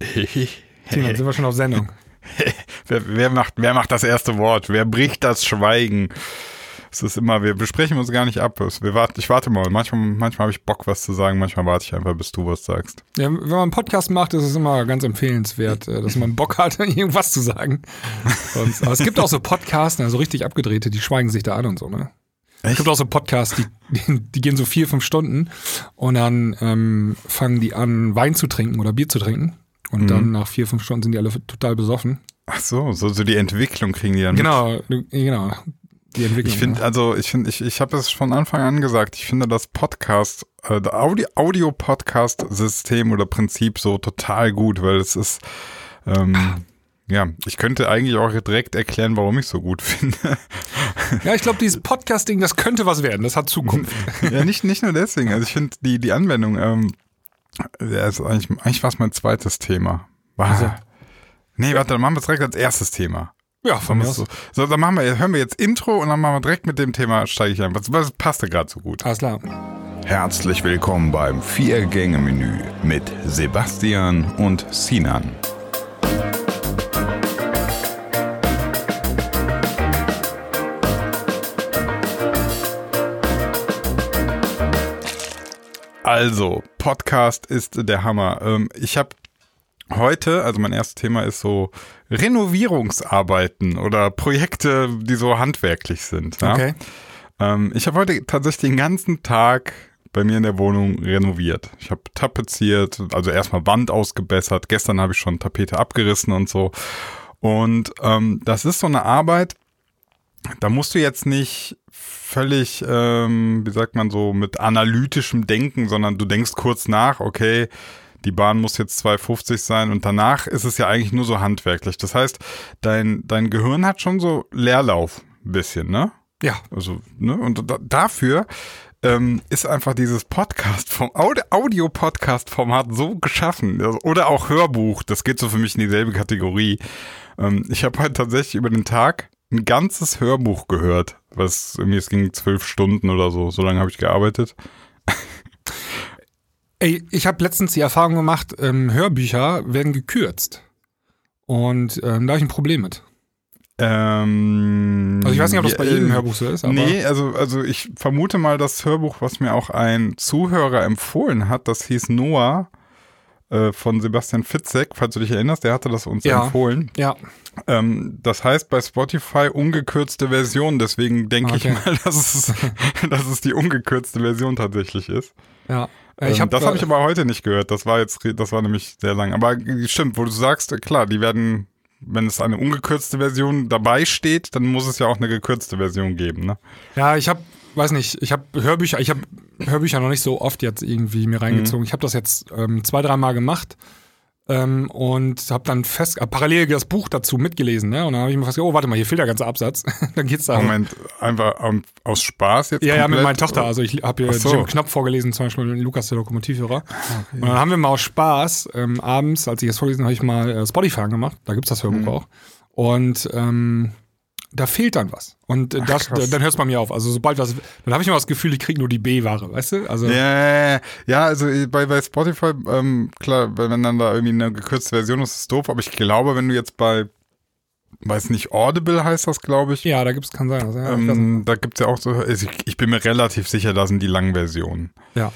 Tina, sind wir schon auf Sendung. wer, wer, macht, wer macht das erste Wort? Wer bricht das Schweigen? Es ist immer, wir besprechen uns gar nicht ab. Wir warten, ich warte mal. Manchmal, manchmal habe ich Bock, was zu sagen. Manchmal warte ich einfach, bis du was sagst. Ja, wenn man einen Podcast macht, ist es immer ganz empfehlenswert, äh, dass man Bock hat, irgendwas zu sagen. Und, aber es gibt auch so Podcasts, also richtig abgedrehte, die schweigen sich da an und so, ne? Es gibt auch so Podcasts, die, die, die, gehen so vier, fünf Stunden und dann ähm, fangen die an, Wein zu trinken oder Bier zu trinken. Und mhm. dann nach vier, fünf Stunden sind die alle total besoffen. Ach so, so, so die Entwicklung kriegen die dann. Genau, mit. genau die Entwicklung. Ich finde, also ich finde, ich, ich habe es von Anfang an gesagt, ich finde das Podcast, äh, Audio-Podcast-System oder Prinzip so total gut, weil es ist, ähm, ja, ich könnte eigentlich auch direkt erklären, warum ich so gut finde. Ja, ich glaube, dieses Podcasting, das könnte was werden, das hat Zukunft. ja, nicht, nicht nur deswegen. Also ich finde die, die Anwendung, ähm, ja, ist eigentlich, eigentlich war es mein zweites Thema. War, also. Nee, warte, dann machen wir es direkt als erstes Thema. Ja, von mir aus. So, so, dann machen wir, hören wir jetzt Intro und dann machen wir direkt mit dem Thema, steige ich ein. Was, was passte gerade so gut? Alles klar. Herzlich willkommen beim Vier-Gänge-Menü mit Sebastian und Sinan. Also, Podcast ist der Hammer. Ähm, ich habe heute, also mein erstes Thema ist so Renovierungsarbeiten oder Projekte, die so handwerklich sind. Ja? Okay. Ähm, ich habe heute tatsächlich den ganzen Tag bei mir in der Wohnung renoviert. Ich habe tapeziert, also erstmal Wand ausgebessert. Gestern habe ich schon Tapete abgerissen und so. Und ähm, das ist so eine Arbeit, da musst du jetzt nicht völlig, ähm, wie sagt man so, mit analytischem Denken, sondern du denkst kurz nach, okay, die Bahn muss jetzt 2,50 sein und danach ist es ja eigentlich nur so handwerklich. Das heißt, dein, dein Gehirn hat schon so Leerlauf ein bisschen, ne? Ja. Also, ne? Und da, dafür ähm, ist einfach dieses Podcast vom Audio-Podcast-Format so geschaffen. Also, oder auch Hörbuch, das geht so für mich in dieselbe Kategorie. Ähm, ich habe halt tatsächlich über den Tag ein ganzes Hörbuch gehört. Was mir es ging zwölf Stunden oder so. So lange habe ich gearbeitet. Ey, ich habe letztens die Erfahrung gemacht, ähm, Hörbücher werden gekürzt. Und ähm, da habe ich ein Problem mit. Ähm, also ich weiß nicht, ob das bei jedem äh, Hörbuch so ist. Aber nee, also, also ich vermute mal, das Hörbuch, was mir auch ein Zuhörer empfohlen hat, das hieß Noah äh, von Sebastian Fitzek, falls du dich erinnerst, der hatte das uns ja, empfohlen. Ja. Ähm, das heißt bei Spotify ungekürzte Version, deswegen denke okay. ich mal, dass es, dass es die ungekürzte Version tatsächlich ist. Ja. Ich ähm, hab, das habe ich aber heute nicht gehört. Das war jetzt, das war nämlich sehr lang. Aber stimmt, wo du sagst, klar, die werden, wenn es eine ungekürzte Version dabei steht, dann muss es ja auch eine gekürzte Version geben, ne? Ja, ich habe, weiß nicht, ich habe Hörbücher, ich habe Hörbücher noch nicht so oft jetzt irgendwie mir reingezogen. Mhm. Ich habe das jetzt ähm, zwei, dreimal gemacht ähm, und habe dann fest, äh, parallel das Buch dazu mitgelesen, ne? Und dann habe ich mir fast gedacht, oh, warte mal, hier fehlt der ganze Absatz. dann geht's da. Moment, einfach um, aus Spaß jetzt? Ja, komplett? ja, mit meiner Tochter. Also ich habe hier so. Jim Knopf vorgelesen, zum Beispiel Lukas, der Lokomotivhörer. Ah, okay. Und dann haben wir mal aus Spaß ähm, abends, als ich das vorgelesen habe, ich mal äh, Spotify angemacht. Da gibt's das Hörbuch mhm. auch. Und ähm, da fehlt dann was. Und Ach, das, dann hört es bei mir auf. Also sobald was, dann habe ich immer das Gefühl, ich kriege nur die B-Ware, weißt du? Also ja, ja, also bei, bei Spotify, ähm, klar, wenn dann da irgendwie eine gekürzte Version ist, ist es doof, aber ich glaube, wenn du jetzt bei weiß nicht, Audible heißt das, glaube ich. Ja, da gibt es, kann sein. Also, ja, ähm, da gibt es ja auch so, also ich, ich, bin mir relativ sicher, da sind die langen Versionen. Ja.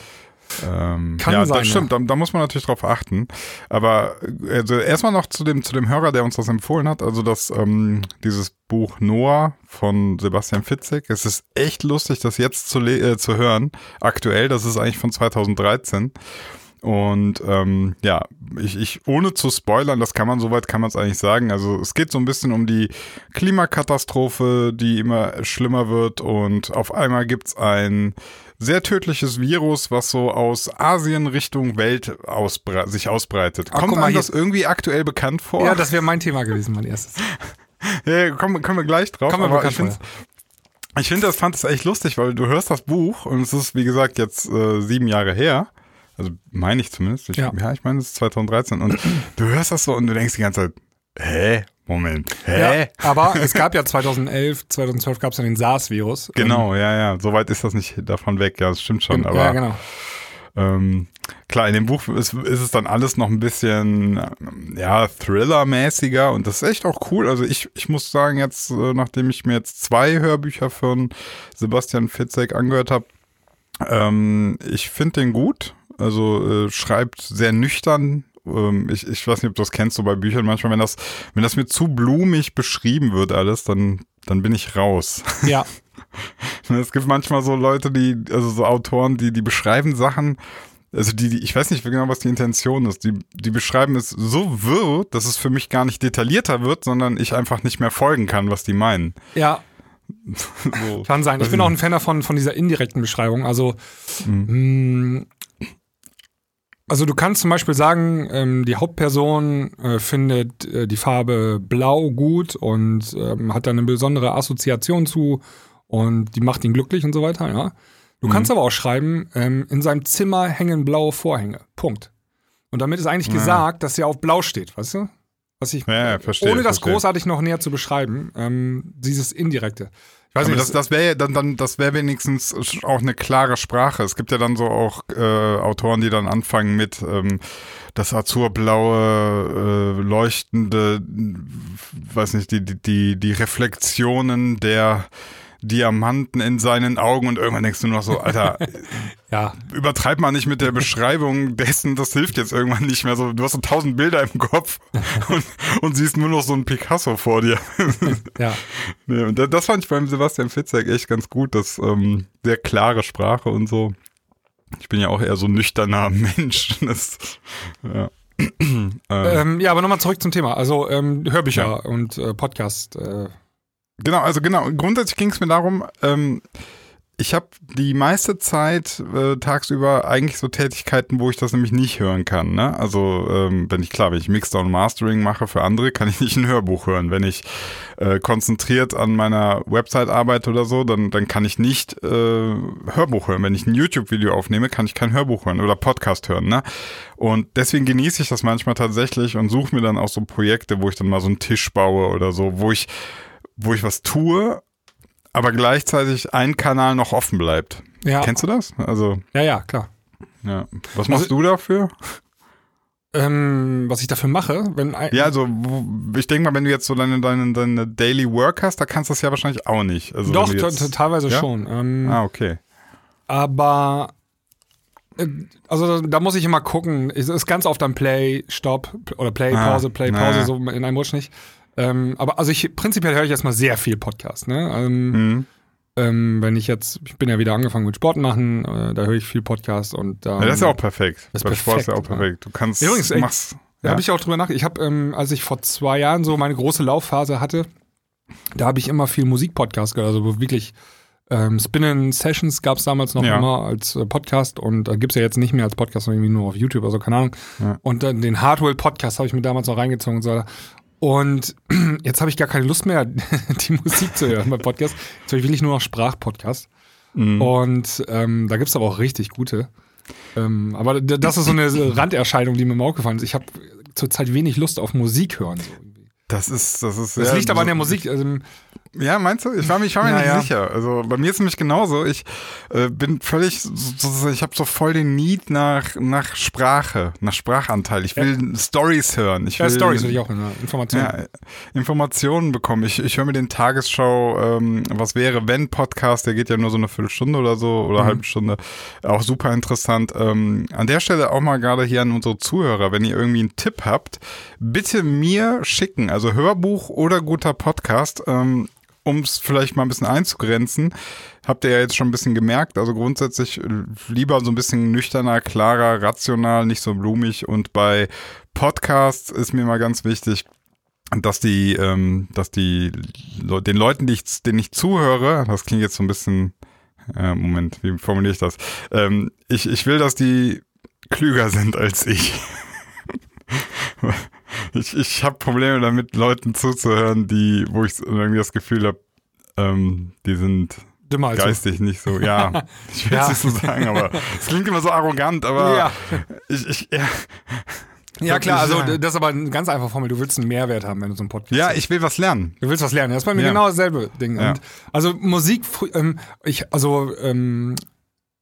Ähm, Kann ja, sein, das stimmt, ja. da, da, muss man natürlich drauf achten. Aber also erstmal noch zu dem, zu dem Hörer, der uns das empfohlen hat. Also das, ähm, dieses Buch Noah von Sebastian Fitzek. Es ist echt lustig, das jetzt zu, äh, zu hören. Aktuell, das ist eigentlich von 2013. Und ähm, ja, ich, ich, ohne zu spoilern, das kann man soweit kann man es eigentlich sagen. Also es geht so ein bisschen um die Klimakatastrophe, die immer schlimmer wird und auf einmal gibt's ein sehr tödliches Virus, was so aus Asien Richtung Welt ausbre sich ausbreitet. Ach, Kommt einem das irgendwie aktuell bekannt vor? Ja, das wäre mein Thema gewesen, mein erstes. ja, kommen, kommen wir gleich drauf. Kommen wir aber ich finde ich finde das fand es echt lustig, weil du hörst das Buch und es ist wie gesagt jetzt äh, sieben Jahre her. Also meine ich zumindest. Ich, ja. ja, ich meine es ist 2013 und du hörst das so und du denkst die ganze Zeit, hä? Moment. Hä? Ja, aber es gab ja 2011, 2012 gab es ja den SARS-Virus. Genau, ja, ja. Soweit ist das nicht davon weg. Ja, das stimmt schon. Aber, ja, genau. Ähm, Klar, in dem Buch ist, ist es dann alles noch ein bisschen, ähm, ja, Thriller-mäßiger und das ist echt auch cool. Also ich, ich muss sagen, jetzt, äh, nachdem ich mir jetzt zwei Hörbücher von Sebastian Fitzek angehört habe, ähm, ich finde den gut. Also äh, schreibt sehr nüchtern. Ähm, ich, ich weiß nicht, ob du das kennst, so bei Büchern manchmal, wenn das, wenn das mir zu blumig beschrieben wird alles, dann, dann bin ich raus. Ja. es gibt manchmal so Leute, die, also so Autoren, die, die beschreiben Sachen, also die, die, ich weiß nicht genau, was die Intention ist. Die, die beschreiben es so wirr, dass es für mich gar nicht detaillierter wird, sondern ich einfach nicht mehr folgen kann, was die meinen. Ja. so. Kann sein. Ich bin auch ein Fan davon, von dieser indirekten Beschreibung. Also, mhm. Also du kannst zum Beispiel sagen, ähm, die Hauptperson äh, findet äh, die Farbe blau gut und ähm, hat da eine besondere Assoziation zu und die macht ihn glücklich und so weiter, ja. Du mhm. kannst aber auch schreiben, ähm, in seinem Zimmer hängen blaue Vorhänge. Punkt. Und damit ist eigentlich ja. gesagt, dass er auf blau steht, weißt du? Was ich, ja, verstehe, ohne das verstehe. großartig noch näher zu beschreiben, ähm, dieses Indirekte. Ich weiß nicht, das, das wäre dann, dann, das wäre wenigstens auch eine klare Sprache. Es gibt ja dann so auch äh, Autoren, die dann anfangen mit ähm, das azurblaue, äh, leuchtende, weiß nicht, die, die, die, die Reflexionen der Diamanten in seinen Augen und irgendwann denkst du nur noch so, Alter, ja. übertreib mal nicht mit der Beschreibung dessen, das hilft jetzt irgendwann nicht mehr. So, du hast so tausend Bilder im Kopf und, und siehst nur noch so ein Picasso vor dir. ja. Nee, und das fand ich beim Sebastian Fitzek echt ganz gut, das ähm, sehr klare Sprache und so. Ich bin ja auch eher so ein nüchterner Mensch. Das, ja. ähm, ja, aber nochmal zurück zum Thema. Also ähm, Hörbücher ja. und äh, Podcast. Äh, Genau, also genau. Grundsätzlich ging es mir darum, ähm, ich habe die meiste Zeit äh, tagsüber eigentlich so Tätigkeiten, wo ich das nämlich nicht hören kann. Ne? Also ähm, wenn ich klar, wenn ich Mixdown Mastering mache für andere, kann ich nicht ein Hörbuch hören. Wenn ich äh, konzentriert an meiner Website arbeite oder so, dann dann kann ich nicht äh, Hörbuch hören. Wenn ich ein YouTube-Video aufnehme, kann ich kein Hörbuch hören oder Podcast hören. Ne? Und deswegen genieße ich das manchmal tatsächlich und suche mir dann auch so Projekte, wo ich dann mal so einen Tisch baue oder so, wo ich wo ich was tue, aber gleichzeitig ein Kanal noch offen bleibt. Ja. Kennst du das? Also. Ja, ja, klar. Ja. Was machst also, du dafür? Ähm, was ich dafür mache, wenn ein, Ja, also ich denke mal, wenn du jetzt so deine, deine, deine Daily Work hast, da kannst du das ja wahrscheinlich auch nicht. Also Doch, jetzt, teilweise ja? schon. Ähm, ah, okay. Aber äh, also da muss ich immer gucken. Es ist ganz oft ein Play, Stop oder Play, ah, Pause, Play, Pause, naja. so in einem Rutsch nicht. Ähm, aber also ich prinzipiell höre ich erstmal sehr viel Podcast, ne? Ähm, mhm. ähm, wenn ich jetzt, ich bin ja wieder angefangen mit Sport machen, äh, da höre ich viel Podcast und da. Ja, das ist ja auch perfekt. Das ist perfekt, Sport ist ja auch perfekt. Du kannst Übrigens, ey, machst, da habe ich auch drüber nachgedacht. Ich habe, ähm, als ich vor zwei Jahren so meine große Laufphase hatte, da habe ich immer viel Musikpodcast gehört, also wirklich ähm, Spinnen Sessions gab es damals noch ja. immer als äh, Podcast und äh, gibt es ja jetzt nicht mehr als Podcast, sondern irgendwie nur auf YouTube, also keine Ahnung. Ja. Und dann den Hardwell Podcast habe ich mir damals noch reingezogen und so. Und jetzt habe ich gar keine Lust mehr, die Musik zu hören beim Podcast. Jetzt höre ich wirklich nur noch Sprachpodcast. Mhm. Und ähm, da gibt es aber auch richtig gute. Ähm, aber das ist so eine Randerscheinung, die mir mal aufgefallen ist. Ich habe zurzeit wenig Lust auf Musik hören. So. Das ist, das ist. Das liegt aber an der Musik. Also, ja, meinst du? Ich war, ich war mir ja, nicht sicher. Also bei mir ist es nämlich genauso. Ich äh, bin völlig, so, ich habe so voll den Need nach, nach Sprache, nach Sprachanteil. Ich will ja. Stories hören. Ich will, ja, Stories will ich auch, ne? Informationen. Ja, Informationen bekommen. Ich, ich höre mir den Tagesschau, ähm, was wäre, wenn Podcast, der geht ja nur so eine Viertelstunde oder so oder mhm. halbe Stunde. Auch super interessant. Ähm, an der Stelle auch mal gerade hier an unsere Zuhörer, wenn ihr irgendwie einen Tipp habt, bitte mir schicken. Also Hörbuch oder guter Podcast. Ähm, um es vielleicht mal ein bisschen einzugrenzen, habt ihr ja jetzt schon ein bisschen gemerkt, also grundsätzlich lieber so ein bisschen nüchterner, klarer, rational, nicht so blumig. Und bei Podcasts ist mir mal ganz wichtig, dass die, ähm, dass die den Leuten, die ich, denen ich zuhöre, das klingt jetzt so ein bisschen, äh, Moment, wie formuliere ich das? Ähm, ich, ich will, dass die klüger sind als ich. ich, ich habe Probleme damit, Leuten zuzuhören, die, wo ich irgendwie das Gefühl habe, ähm, die sind Dümmer geistig nicht so. Ja, ich will es ja. nicht so sagen, aber es klingt immer so arrogant, aber ja. ich, ich ja. Ja, klar, also das ist aber ein ganz einfacher Formel. Du willst einen Mehrwert haben, wenn du so einen Podcast Ja, ich will was lernen. Du willst was lernen. Das ist bei mir ja. genau dasselbe Ding. Ja. Und also Musik, ähm, ich, also ähm,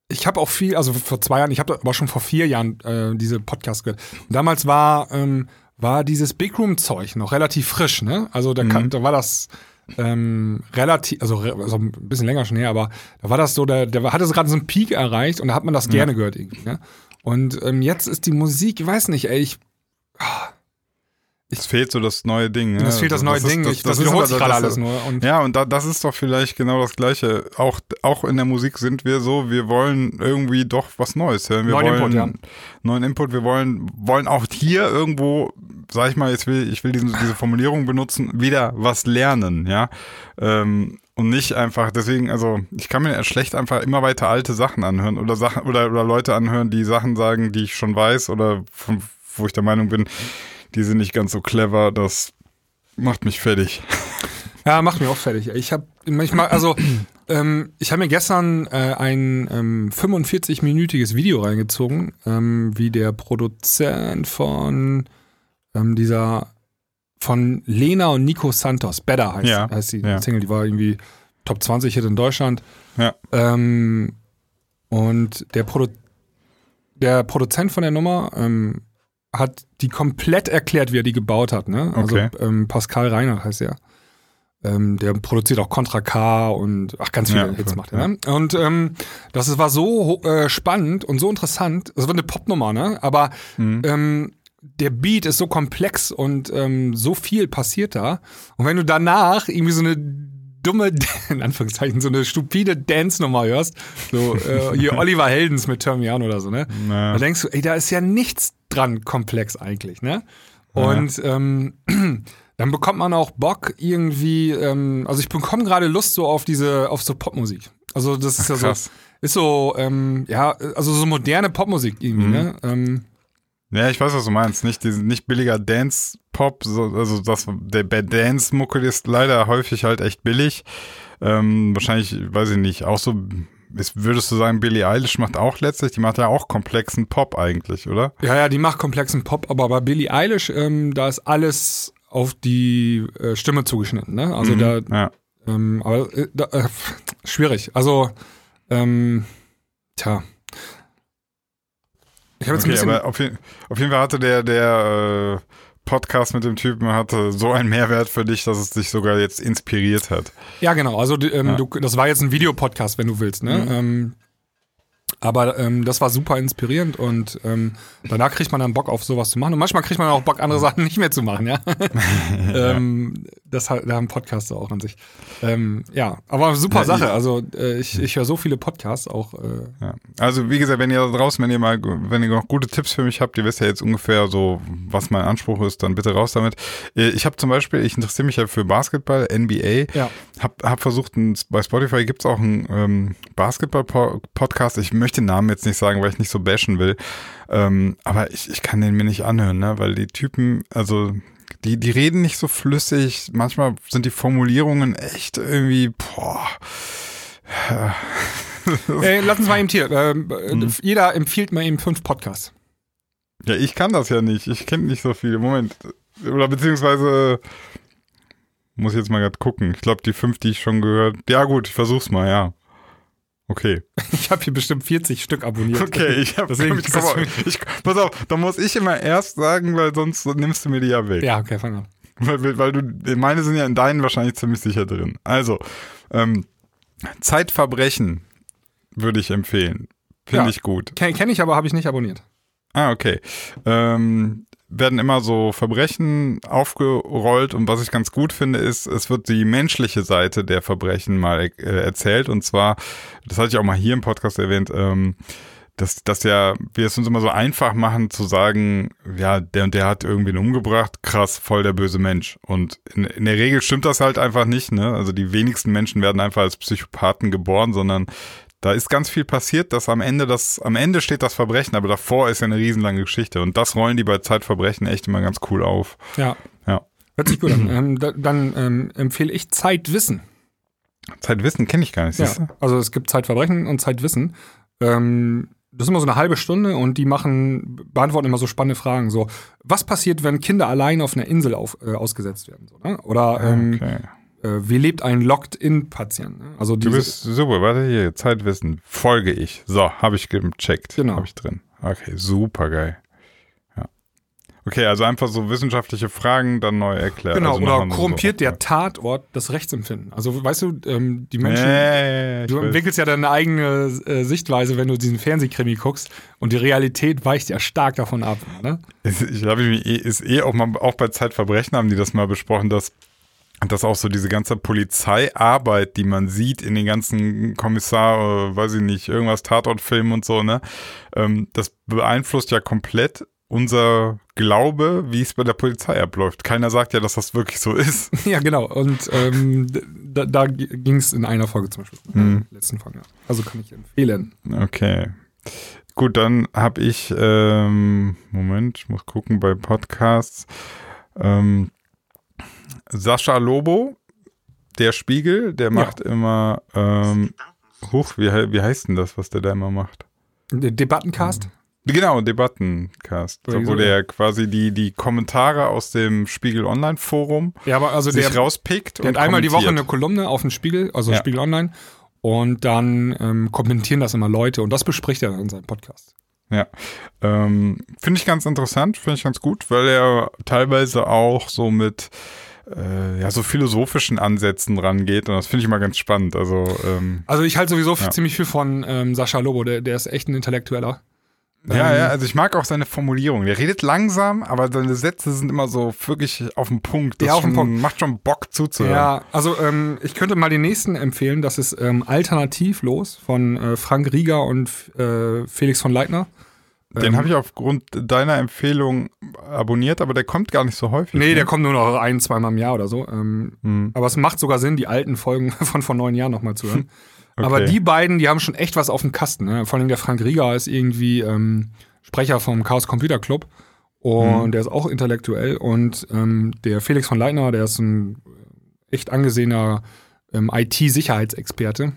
ich habe auch viel, also vor zwei Jahren, ich habe aber schon vor vier Jahren äh, diese Podcasts gehört. Und damals war, ähm, war dieses Big Room-Zeug noch relativ frisch, ne? Also da, kann, da war das ähm, relativ, also, also ein bisschen länger schon her, aber da war das so, der, der hatte so gerade so einen Peak erreicht und da hat man das gerne gehört irgendwie, ne? Und ähm, jetzt ist die Musik, ich weiß nicht, ey, ich, Es fehlt so das neue Ding. Ne? das fehlt das neue ist- Ding, das- ich, das, das ist wiederholt sich gerade das- alles nur. Und Ja, und da, das ist doch vielleicht genau das Gleiche. Auch, auch in der Musik sind wir so, wir wollen irgendwie doch was Neues hören. Wir Neuen wollen Input, ja. neuen Input. Wir wollen, wollen auch hier irgendwo, sag ich mal, jetzt will, ich will diese, diese Formulierung benutzen, wieder was lernen, ja. Ähm, und nicht einfach, deswegen, also ich kann mir schlecht einfach immer weiter alte Sachen anhören oder Sachen oder, oder Leute anhören, die Sachen sagen, die ich schon weiß oder von, wo ich der Meinung bin, die sind nicht ganz so clever, das macht mich fertig. Ja, macht mir auch fertig. Ich habe manchmal, also ähm, ich habe mir gestern äh, ein ähm, 45-minütiges Video reingezogen, ähm, wie der Produzent von ähm, dieser von Lena und Nico Santos, Better heißt, Ja, heißt die ja. Single, die war irgendwie Top 20 Hit in Deutschland. Ja. Ähm, und der, Produ der Produzent von der Nummer ähm, hat die komplett erklärt, wie er die gebaut hat. Ne? Also Okay. ähm, Pascal Reinhardt heißt er. Ähm, der produziert auch Contra K und ach, ganz viele Ja, Hits macht er. Ne? Und ähm, das ist- war so äh, spannend und so interessant. Es war eine Popnummer, ne? Aber Mhm. ähm, der Beat ist so komplex und ähm, so viel passiert da. Und wenn du danach irgendwie so eine dumme, in Anführungszeichen, so eine stupide Dance-Nummer hörst, so äh, hier Oliver Heldens mit On oder so, ne? Ja. Da denkst du, ey, da ist ja nichts dran komplex eigentlich, ne? Und ähm, dann bekommt man auch Bock irgendwie, ähm, also ich bekomme gerade Lust so auf diese, auf so Popmusik. Also das ist ja so, ist so, ähm, ja, also so moderne Popmusik irgendwie, Mhm. ne? Ähm, Ja, ich weiß, was du meinst. Nicht, diesen, nicht billiger Dance-Pop, so, also das, der, Dance-Mucke ist leider häufig halt echt billig. Ähm, wahrscheinlich, weiß ich nicht, auch so, ist, würdest du sagen, Billie Eilish macht auch letztlich, die macht ja auch komplexen Pop eigentlich, oder? Ja, ja, die macht komplexen Pop, aber bei Billie Eilish, ähm, da ist alles auf die äh, Stimme zugeschnitten, ne? Also Mhm, da, ja. ähm, aber äh, da, äh, schwierig. Also, ähm, tja. Ich habe jetzt Okay, ein bisschen. aber auf, jeden- auf jeden Fall hatte der, der äh, Podcast mit dem Typen hatte so einen Mehrwert für dich, dass es dich sogar jetzt inspiriert hat. Ja, genau. Also ähm, Ja. Du, das war jetzt ein Videopodcast, wenn du willst, ne? Mhm. Ähm, aber ähm, das war super inspirierend und ähm, danach kriegt man dann Bock auf sowas zu machen. Und manchmal kriegt man auch Bock, andere Sachen nicht mehr zu machen, ja. ähm, das hat, da haben Podcasts auch an sich. Ähm, ja, aber super Ja, Sache. Also äh, ich, ich höre so viele Podcasts auch. Äh, Ja. Also wie gesagt, wenn ihr da draußen, wenn ihr mal, wenn ihr noch gute Tipps für mich habt, ihr wisst ja jetzt ungefähr so, was mein Anspruch ist, dann bitte raus damit. Äh, Ich habe zum Beispiel, ich interessiere mich ja für Basketball, NBA. ja. Hab, hab versucht, bei Spotify gibt's auch einen ähm, Basketball-Podcast. Ich möchte den Namen jetzt nicht sagen, weil ich nicht so bashen will. Ähm, aber ich, ich kann den mir nicht anhören, ne? weil die Typen, also die, die reden nicht so flüssig. Manchmal sind die Formulierungen echt irgendwie, boah. Äh, lass uns mal eben hier. Ähm, äh, Mhm. Jeder empfiehlt mal eben fünf Podcasts. Ja, ich kann das ja nicht. Ich kenne nicht so viele. Moment. Oder beziehungsweise muss ich jetzt mal gerade gucken. Ich glaube, die fünf, die ich schon gehört. Ja, gut, ich versuch's mal, ja. Okay. Ich habe hier bestimmt 40 Stück abonniert. Okay, ich habe Deswegen ich, komm, ich, Pass auf, da muss ich immer erst sagen, weil sonst nimmst du mir die ja weg. Ja, okay, fang an. Weil, weil- weil du, meine sind ja in deinen wahrscheinlich ziemlich sicher drin. Also, ähm, Zeitverbrechen würde ich empfehlen. Finde Ja. ich gut. Kenne kenn ich, aber habe ich nicht abonniert. Ah, okay. Ähm, werden immer so Verbrechen aufgerollt und was ich ganz gut finde, ist, es wird die menschliche Seite der Verbrechen mal äh, erzählt und zwar, das hatte ich auch mal hier im Podcast erwähnt, ähm, dass, dass ja wir es uns immer so einfach machen zu sagen, ja, der und der hat irgendwen umgebracht, krass, voll der böse Mensch. Und in, in der Regel stimmt das halt einfach nicht, ne? Also die wenigsten Menschen werden einfach als Psychopathen geboren, sondern da ist ganz viel passiert, dass am Ende das, am Ende steht das Verbrechen, aber davor ist ja eine riesenlange Geschichte. Und das rollen die bei Zeitverbrechen echt immer ganz cool auf. Ja. Ja. Hört sich gut an. ähm, da, dann ähm, empfehle ich Zeitwissen. Zeitwissen kenne ich gar nicht, Ja. du? Also es gibt Zeitverbrechen und Zeitwissen. Ähm, das ist immer so eine halbe Stunde und die machen, beantworten immer so spannende Fragen. So, was passiert, wenn Kinder allein auf einer Insel auf, äh, ausgesetzt werden? So, ne? Oder ähm, Okay. Äh, wie lebt ein Locked-In-Patient? Ne? Also Du bist super, warte hier, Zeitwissen, folge ich. So, habe ich gecheckt. Genau. Habe ich drin. Okay, super geil. Ja. Okay, also einfach so wissenschaftliche Fragen dann neu erklärt. genau, also oder so- korrumpiert der Tatort das Rechtsempfinden? Also weißt du, ähm, die Menschen, ich du entwickelst ja deine eigene äh, Sichtweise, wenn du diesen Fernsehkrimi guckst und die Realität weicht ja stark davon ab. Ne? Ich glaube, ist eh auch mal auch bei Zeitverbrechen haben die das mal besprochen, dass dass auch so diese ganze Polizeiarbeit, die man sieht in den ganzen Kommissar, äh, weiß ich nicht, irgendwas Tatortfilmen und so, ne, ähm, das beeinflusst ja komplett unser Glaube, wie es bei der Polizei abläuft. Keiner sagt ja, dass das wirklich so ist. Ja, genau. Und ähm, da, da ging es in einer Folge zum Beispiel. In der letzten Folge. Also kann ich empfehlen. Okay. Gut, dann habe ich, ähm, Moment, ich muss gucken bei Podcasts. Ähm, Sascha Lobo, der Spiegel, der macht immer, ähm, huch, wie, wie heißt denn das, was der da immer macht? Der Debattencast? Genau, Debattencast, so, wo der quasi die, die Kommentare aus dem Spiegel Online Forum Ja, aber also sich der, rauspickt der und hat einmal die Woche eine. Kolumne auf dem Spiegel, also Ja. Spiegel Online. Und dann ähm, kommentieren das immer Leute und das bespricht er dann in seinem Podcast. Ja, ähm, finde ich ganz interessant, finde ich ganz gut, weil er teilweise auch so mit äh, ja, so philosophischen Ansätzen rangeht und das finde ich mal ganz spannend. Also ähm, Also ich halte sowieso Ja. ziemlich viel von ähm, Sascha Lobo, der, der ist echt ein Intellektueller. ja, Ähm, ja, also ich mag auch seine Formulierung. Der redet langsam, aber seine Sätze sind immer so wirklich auf den Punkt. Das Ja, auf den Punkt. macht schon Bock zuzuhören. Ja, also ähm, ich könnte mal den nächsten empfehlen. Das ist ähm, Alternativlos von äh, Frank Rieger und äh, Felix von Leitner. Den Ähm, habe ich aufgrund deiner Empfehlung abonniert, aber der kommt gar nicht so häufig. Nee, ne? der kommt nur noch ein, zweimal im Jahr oder so. Ähm, Hm, aber es macht sogar Sinn, die alten Folgen von vor neun Jahren nochmal zu hören. okay. Aber die beiden, die haben schon echt was auf dem Kasten. Ne? Vor allem der Frank Rieger ist irgendwie ähm, Sprecher vom Chaos Computer Club. Und Mhm. der ist auch intellektuell. Und ähm, der Felix von Leitner, der ist ein echt angesehener ähm, IT-Sicherheitsexperte.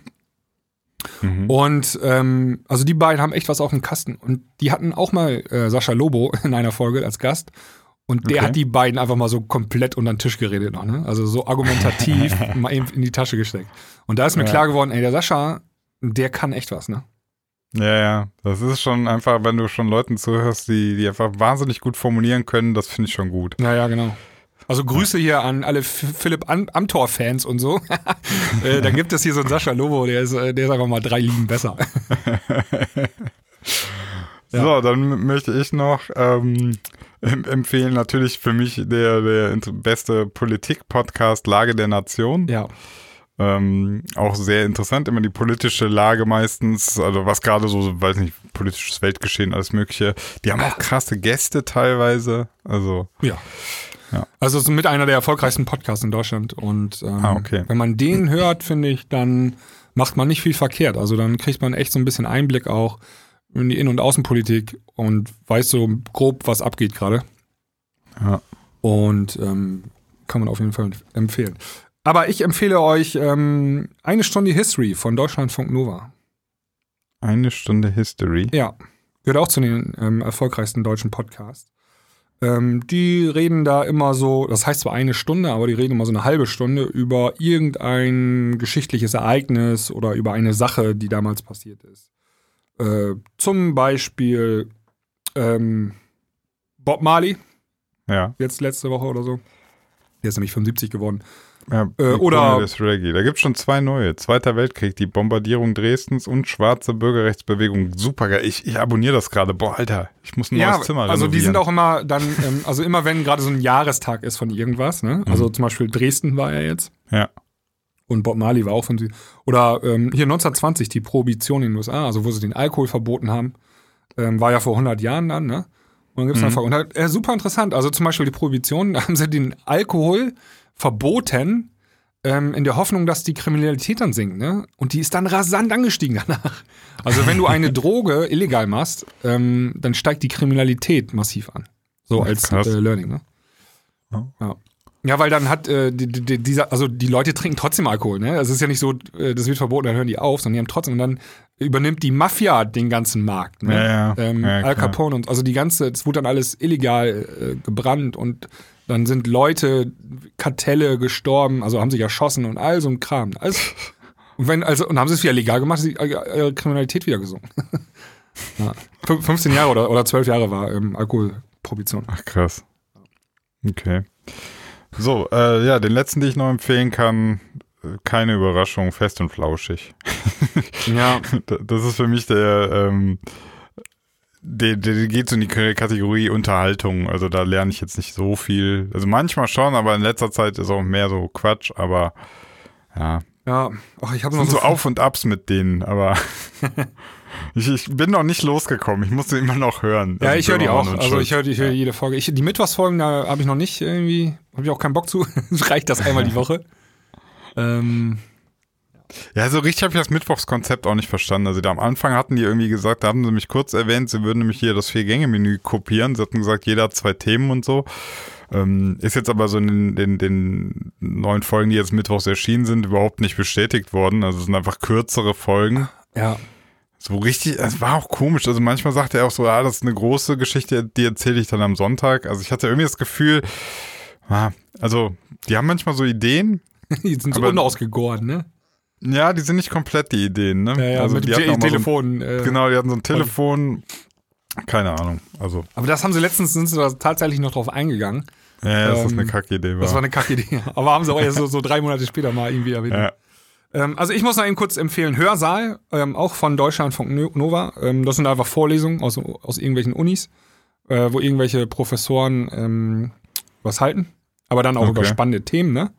Mhm. Und ähm, also die beiden haben echt was auf dem Kasten. Und die hatten auch mal äh, Sascha Lobo in einer Folge als Gast. Und der Okay. hat die beiden einfach mal so komplett unter den Tisch geredet noch, ne? Also so argumentativ mal eben in die Tasche gesteckt. Und da ist mir Ja. klar geworden, ey, der Sascha, der kann echt was, ne? Ja, ja, das ist schon einfach, wenn du schon Leuten zuhörst, die, die einfach wahnsinnig gut formulieren können, das finde ich schon gut. Ja, ja, genau. Also Grüße hier an alle Philipp Am- Amthor-Fans und so. äh, dann gibt es hier so einen Sascha Lobo, der ist, äh, der ist einfach mal drei Ligen besser. Ja. So, dann möchte ich noch ähm, em- empfehlen, natürlich für mich der, der beste Politik-Podcast Lage der Nation. ja. Ähm, auch sehr interessant, immer die politische Lage meistens, also was gerade so, weiß nicht, politisches Weltgeschehen, alles Mögliche. Die haben auch krasse Gäste teilweise. Also, Ja. Ja. Also ist mit einer der erfolgreichsten Podcasts in Deutschland. Und ähm, Ah, okay. wenn man den hört, finde ich, dann macht man nicht viel verkehrt. Also dann kriegt man echt so ein bisschen Einblick auch in die Innen- und Außenpolitik und weiß so grob, was abgeht gerade. Ja. Und ähm, kann man auf jeden Fall empfehlen. Aber ich empfehle euch ähm, eine Stunde History von Deutschlandfunk Nova. eine Stunde History. Ja, gehört auch zu den ähm, erfolgreichsten deutschen Podcasts. Ähm, die reden da immer so, das heißt zwar eine Stunde, aber die reden immer so eine halbe Stunde über irgendein geschichtliches Ereignis oder über eine Sache, die damals passiert ist. Äh, zum Beispiel ähm, Bob Marley, Ja. jetzt letzte Woche oder so. Der ist nämlich 75 geworden. Ja Äh, oder- des Reggae. Da gibt es schon zwei neue. Zweiter Weltkrieg, die Bombardierung Dresdens und schwarze Bürgerrechtsbewegung. Super geil. Ich, ich abonniere das gerade. Boah, Alter, ich muss ein neues Zimmer also die sind renovieren. auch immer dann, ähm, also immer wenn gerade so ein Jahrestag ist von irgendwas, ne? Also zum Beispiel Dresden war ja jetzt. Ja. Und Bob Marley war auch von sie. Oder ähm, hier 1920, die Prohibition in den USA, also wo sie den Alkohol verboten haben, ähm, war ja vor 100 Jahren dann, ne? Und dann gibt's Mhm. einfach, und halt, äh, super interessant, also zum Beispiel die Prohibition, da haben sie den Alkohol verboten, ähm, in der Hoffnung, dass die Kriminalität dann sinkt, ne? Und die ist dann rasant angestiegen danach. Also wenn du eine Droge illegal machst, ähm, dann steigt die Kriminalität massiv an. So als äh, Learning, ne? Ja. Ja. Ja, weil dann hat äh, die, die, dieser, also die Leute trinken trotzdem Alkohol, ne? Also es ist ja nicht so, äh, das wird verboten, dann hören die auf, sondern die haben trotzdem und dann übernimmt die Mafia den ganzen Markt, ne? Ja. Ähm, Al. Capone und also die ganze, es wurde dann alles illegal äh, gebrannt und dann sind Leute, Kartelle gestorben, also haben sich erschossen und all so ein Kram. Alles, und, wenn, also, und haben sie es wieder legal gemacht, äh, Kriminalität wieder gesunken. ja. 15 Jahre oder, oder 12 Jahre war ähm, Alkoholprohibition. Ach krass. Okay. So, äh, ja, den letzten, den ich noch empfehlen kann, äh, keine Überraschung, fest und flauschig. Ja. Das ist für mich der, ähm, der, der geht so in die Kategorie Unterhaltung. Also da lerne ich jetzt nicht so viel. Also manchmal schon, aber in letzter Zeit ist auch mehr so Quatsch, aber ja. Ja, Ach, ich habe noch so so Auf und Abs mit denen, aber ich, ich bin noch nicht losgekommen. Ich muss sie immer noch hören. Ja, Also ich höre die auch. Also ich höre ich höre jede Folge. Ich, die Mittwochsfolgen, da habe ich noch nicht irgendwie, habe ich auch keinen Bock zu. Reicht das einmal die Woche. ähm, Ja, so richtig habe ich das Mittwochskonzept auch nicht verstanden. Also da am Anfang hatten die irgendwie gesagt, da haben sie mich kurz erwähnt, sie würden nämlich hier das Vier-Gänge-Menü kopieren. Sie hatten gesagt, jeder hat zwei Themen und so. Ähm, ist jetzt aber so in den, den, neuen Folgen, die jetzt mittwochs erschienen sind, überhaupt nicht bestätigt worden. Also es sind einfach kürzere Folgen. ja, So richtig, es war auch komisch. Also manchmal sagt er auch so, ah, das ist eine große Geschichte, die erzähle ich dann am Sonntag. Also ich hatte irgendwie das Gefühl, ah, also die haben manchmal so Ideen, die sind so unausgegoren, ne? Ja, die sind nicht komplett die Ideen, ne? Ja, ja, also mit die hatten mal so ein Telefon. äh, Genau, die hatten so ein Telefon. Keine Ahnung. Also, Aber das haben sie letztens, sind sie da tatsächlich noch drauf eingegangen. ja, das Ähm, eine Kackidee war. Das war eine Kackidee. Aber haben sie auch erst so, so drei Monate später mal irgendwie erwähnt. ja. Ähm, also ich muss noch eben kurz empfehlen, Hörsaal, ähm, auch von Deutschlandfunk No- Nova. Ähm, das sind einfach Vorlesungen aus, aus irgendwelchen Unis, äh, wo irgendwelche Professoren ähm, was halten. Aber dann auch Okay. über spannende Themen, ne?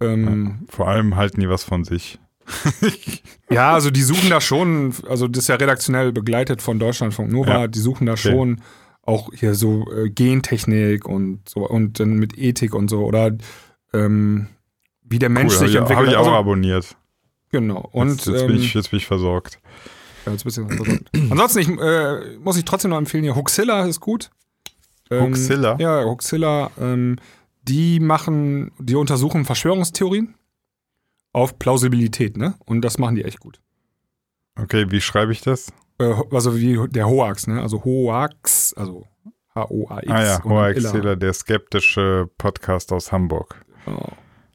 Ähm, Vor allem halten die was von sich. ja. also die suchen da schon, also das ist ja redaktionell begleitet von Deutschlandfunk Nova, Ja. die suchen da schon auch hier so äh, Gentechnik und so und dann mit Ethik und so oder ähm, wie der Mensch Cool, sich habe ich, hab entwickelt. ich auch Also, abonniert. genau. Und jetzt, jetzt, bin ähm, ich, jetzt bin ich versorgt. Ja, jetzt bist du verrückt. Ansonsten ich, äh, muss ich trotzdem noch empfehlen, hier Huxilla ist gut. Ähm, Huxilla? Ja, Huxilla. Ähm, die machen, die untersuchen Verschwörungstheorien auf Plausibilität, ne? Und das machen die echt gut. Okay, wie schreibe ich das? Äh, also wie der Hoax, ne? Also Hoax, also H-O-A-X. ah ja, Hoax. Zähler, der skeptische Podcast aus Hamburg. Genau.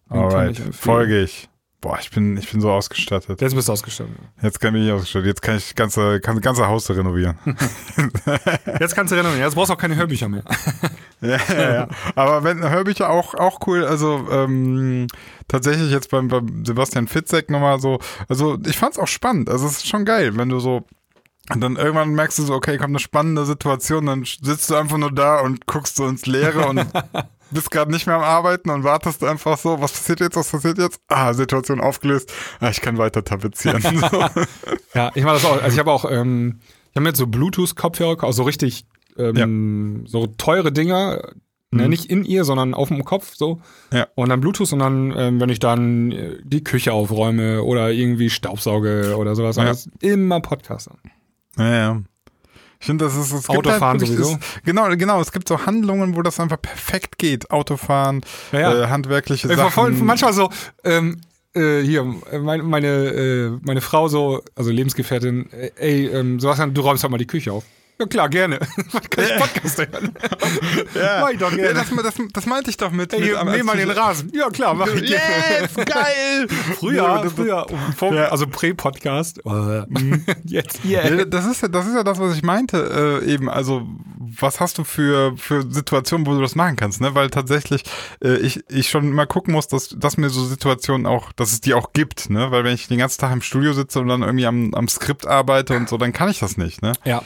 Kann Alright, folge ich. Boah, ich bin, ich bin so ausgestattet. Jetzt bist du ausgestattet. Jetzt kann ich ausgestattet. Jetzt kann ich ganze, kann das ganze Haus renovieren. Jetzt kannst du renovieren. Jetzt brauchst du auch keine Hörbücher mehr. Ja, ja, ja. Aber wenn Hörbücher auch, auch cool, also ähm, tatsächlich jetzt beim, beim Sebastian Fitzek nochmal so, also ich fand's auch spannend. Also es ist schon geil, wenn du so und dann irgendwann merkst du so, okay, kommt eine spannende Situation, dann sitzt du einfach nur da und guckst so ins Leere und bist gerade nicht mehr am Arbeiten und wartest einfach so, was passiert jetzt, was passiert jetzt? Ah, Situation aufgelöst. Ah, ich kann weiter tapezieren. So. Ja, ich mache das auch. Also ich habe auch, ähm, ich habe mir jetzt so Bluetooth-Kopfhörer, also so richtig ähm, so teure Dinger, ne, Mhm. nicht in ihr, sondern auf dem Kopf so. Ja. Und dann Bluetooth und dann, ähm, wenn ich dann äh, die Küche aufräume oder irgendwie Staubsauge oder sowas, Ja. alles immer Podcast an. Ja, ja. Ich finde, das ist es Autofahren halt sowieso. Das, genau, genau. Es gibt so Handlungen, wo das einfach perfekt geht. Autofahren, Ja, ja. Äh, handwerkliche Ich war voll, Sachen. manchmal so, ähm, äh, hier, meine, meine, äh, meine Frau so, also Lebensgefährtin, äh, ey, ähm, Sebastian, du räumst halt mal die Küche auf. Ja klar, gerne. Kann ich Podcast hören? ja. Mach ich doch gerne. Ja, das, das, das meinte ich doch mit. Ey, mit nehm mal den Rasen. Ja klar, mach ich gerne. Yes, geil! Früher, Ja, früher, vor, also Prä-Podcast. Äh, Jetzt, yeah. Das ist ja, das ist ja das, was ich meinte, äh, eben. Also, was hast du für, für Situationen, wo du das machen kannst, ne? Weil tatsächlich äh, ich, ich schon immer gucken muss, dass, dass mir so Situationen auch, dass es die auch gibt, ne? Weil wenn ich den ganzen Tag im Studio sitze und dann irgendwie am, am Skript arbeite und so, dann kann ich das nicht, ne? Ja.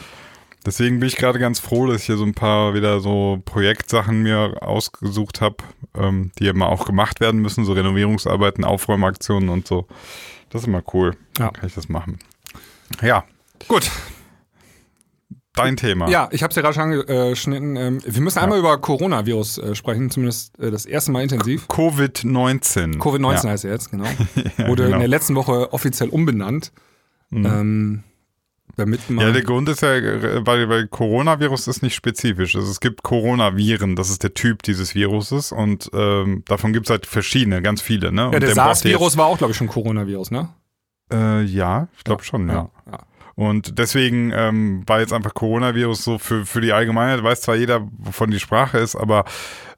Deswegen bin ich gerade ganz froh, dass ich hier so ein paar wieder so Projektsachen mir ausgesucht habe, ähm, die immer auch gemacht werden müssen, so Renovierungsarbeiten, Aufräumaktionen und so. Das ist immer cool. Ja. Kann ich das machen. Ja, Gut. dein Thema. Ja, ich habe es ja gerade schon angeschnitten. Ähm, wir müssen einmal über Coronavirus äh, sprechen, zumindest äh, das erste Mal intensiv. Covid-19. Covid-19 Ja. heißt er jetzt, genau. Ja, Wurde genau. in der letzten Woche offiziell umbenannt. Ähm, damit man. Ja, der Grund ist ja, weil, weil Coronavirus ist nicht spezifisch. Also es gibt Coronaviren, das ist der Typ dieses Viruses und ähm, davon gibt es halt verschiedene, ganz viele. Ne? ja, Und der der SARS-Virus war auch, glaube ich, schon Coronavirus, ne? Äh, ja, ich glaube schon, ja. ja. Und deswegen ähm, war jetzt einfach Coronavirus so für, für die Allgemeinheit, weiß zwar jeder, wovon die Sprache ist, aber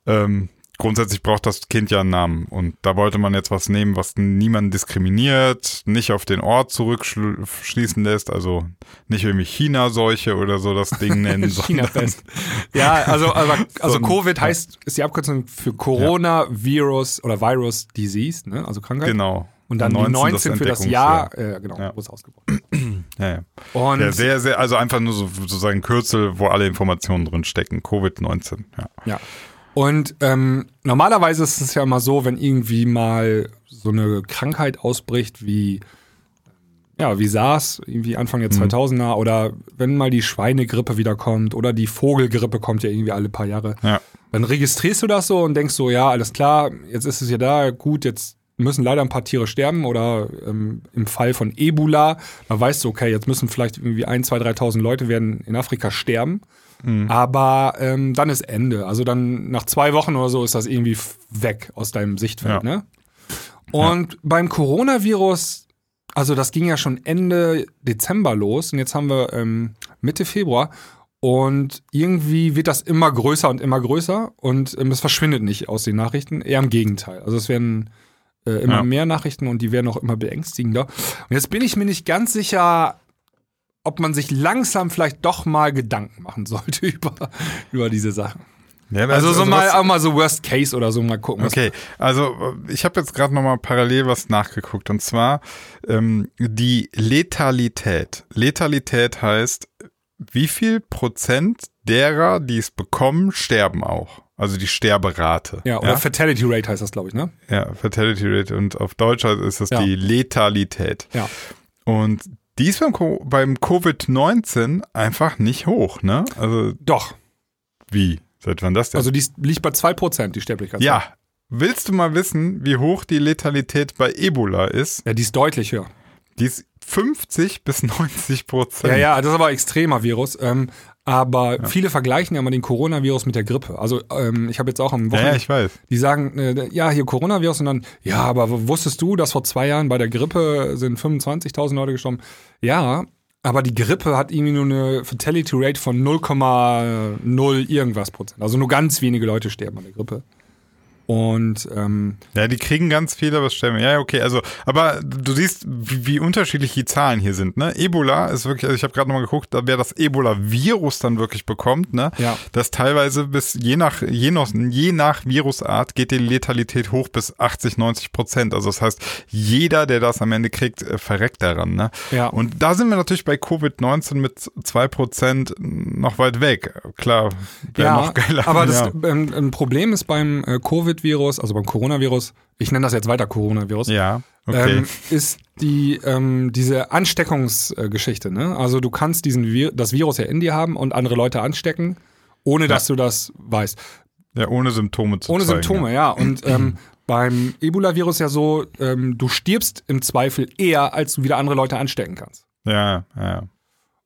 ähm, grundsätzlich braucht das Kind ja einen Namen. Und da wollte man jetzt was nehmen, was niemanden diskriminiert, nicht auf den Ort zurückschließen lässt, also nicht irgendwie China-Seuche oder so das Ding nennen. China-Fest. ja, also, also, also Covid heißt, ist die Abkürzung für Corona-Virus oder Virus Disease, ne? also Krankheit. Genau. Und dann 19 die 19 für das Jahr, äh, genau, ja. wo es ausgebrochen ja, ja. Und ja, sehr, sehr, also einfach nur so, sozusagen Kürzel, wo alle Informationen drin stecken. Covid-19, ja. Ja. Und ähm, normalerweise ist es ja immer so, wenn irgendwie mal so eine Krankheit ausbricht wie ja, wie SARS, irgendwie Anfang der 2000er, mhm. oder wenn mal die Schweinegrippe wiederkommt oder die Vogelgrippe kommt ja irgendwie alle paar Jahre, ja. dann registrierst du das so und denkst so, ja, alles klar, jetzt ist es ja da, gut, jetzt müssen leider ein paar Tiere sterben oder ähm, im Fall von Ebola, da weißt du, okay, jetzt müssen vielleicht irgendwie ein, zwei, dreitausend Leute werden in Afrika sterben. Mhm. Aber ähm, dann ist Ende. Also dann nach zwei Wochen oder so ist das irgendwie weg aus deinem Sichtfeld. Ja. Ne? Und ja. beim Coronavirus, also das ging ja schon Ende Dezember los und jetzt haben wir ähm, Mitte Februar. Und irgendwie wird das immer größer und immer größer und ähm, es verschwindet nicht aus den Nachrichten. Eher im Gegenteil. Also es werden äh, immer ja. mehr Nachrichten und die werden auch immer beängstigender. Und jetzt bin ich mir nicht ganz sicher, ob man sich langsam vielleicht doch mal Gedanken machen sollte über, über diese Sachen. Ja, also, so also mal auch mal so Worst Case oder so mal gucken. Okay, also ich habe jetzt gerade noch mal parallel was nachgeguckt und zwar ähm, die Letalität. Letalität heißt, wie viel Prozent derer, die es bekommen, sterben auch. Also die Sterberate. Ja, oder ja? Fatality Rate heißt das, glaube ich, ne? Ja, Fatality Rate und auf Deutsch ist das ja. die Letalität. Ja. Und die ist beim, beim Covid-19 einfach nicht hoch, ne? Also. Doch. Wie? Seit wann das denn? Also die liegt bei 2%, die Sterblichkeit. Ja. Willst du mal wissen, wie hoch die Letalität bei Ebola ist? Ja, die ist deutlich höher. Die ist 50 bis 90 Prozent. Ja, ja, das ist aber ein extremer Virus. Ähm, aber ja. viele vergleichen ja mal den Coronavirus mit der Grippe. Also ähm, ich habe jetzt auch am Wochenende, ja, ich weiß. die sagen, äh, ja, hier Coronavirus und dann, ja, aber wusstest du, dass vor zwei Jahren bei der Grippe sind 25.000 Leute gestorben? Ja, aber die Grippe hat irgendwie nur eine Fatality Rate von 0,0 irgendwas Prozent. Also nur ganz wenige Leute sterben an der Grippe. Und ähm, ja, die kriegen ganz viele, was stellen Ja, okay, also, aber du siehst, wie, wie unterschiedlich die Zahlen hier sind. Ne? Ebola ist wirklich, also ich habe gerade nochmal geguckt, da wer das Ebola-Virus dann wirklich bekommt, ne, ja. das teilweise bis je nach, je nach, je nach Virusart geht die Letalität hoch bis 80, 90 Prozent. Also das heißt, jeder, der das am Ende kriegt, äh, verreckt daran. Ne? Ja. Und da sind wir natürlich bei Covid-19 mit zwei Prozent noch weit weg. Klar, wäre ja, noch geiler. Aber das ähm, ein Problem ist beim äh, Covid Covid-Virus, also beim Coronavirus, ich nenne das jetzt weiter Coronavirus, ja, okay. ähm, ist die ähm, diese Ansteckungsgeschichte. Ne? Also du kannst diesen Vir das Virus ja in dir haben und andere Leute anstecken, ohne ja. dass du das weißt. Ja, ohne Symptome zu Ohne zeigen, Symptome, ja. ja. Und ähm, beim Ebola-Virus ja so, ähm, du stirbst im Zweifel eher, als du wieder andere Leute anstecken kannst. Ja, ja.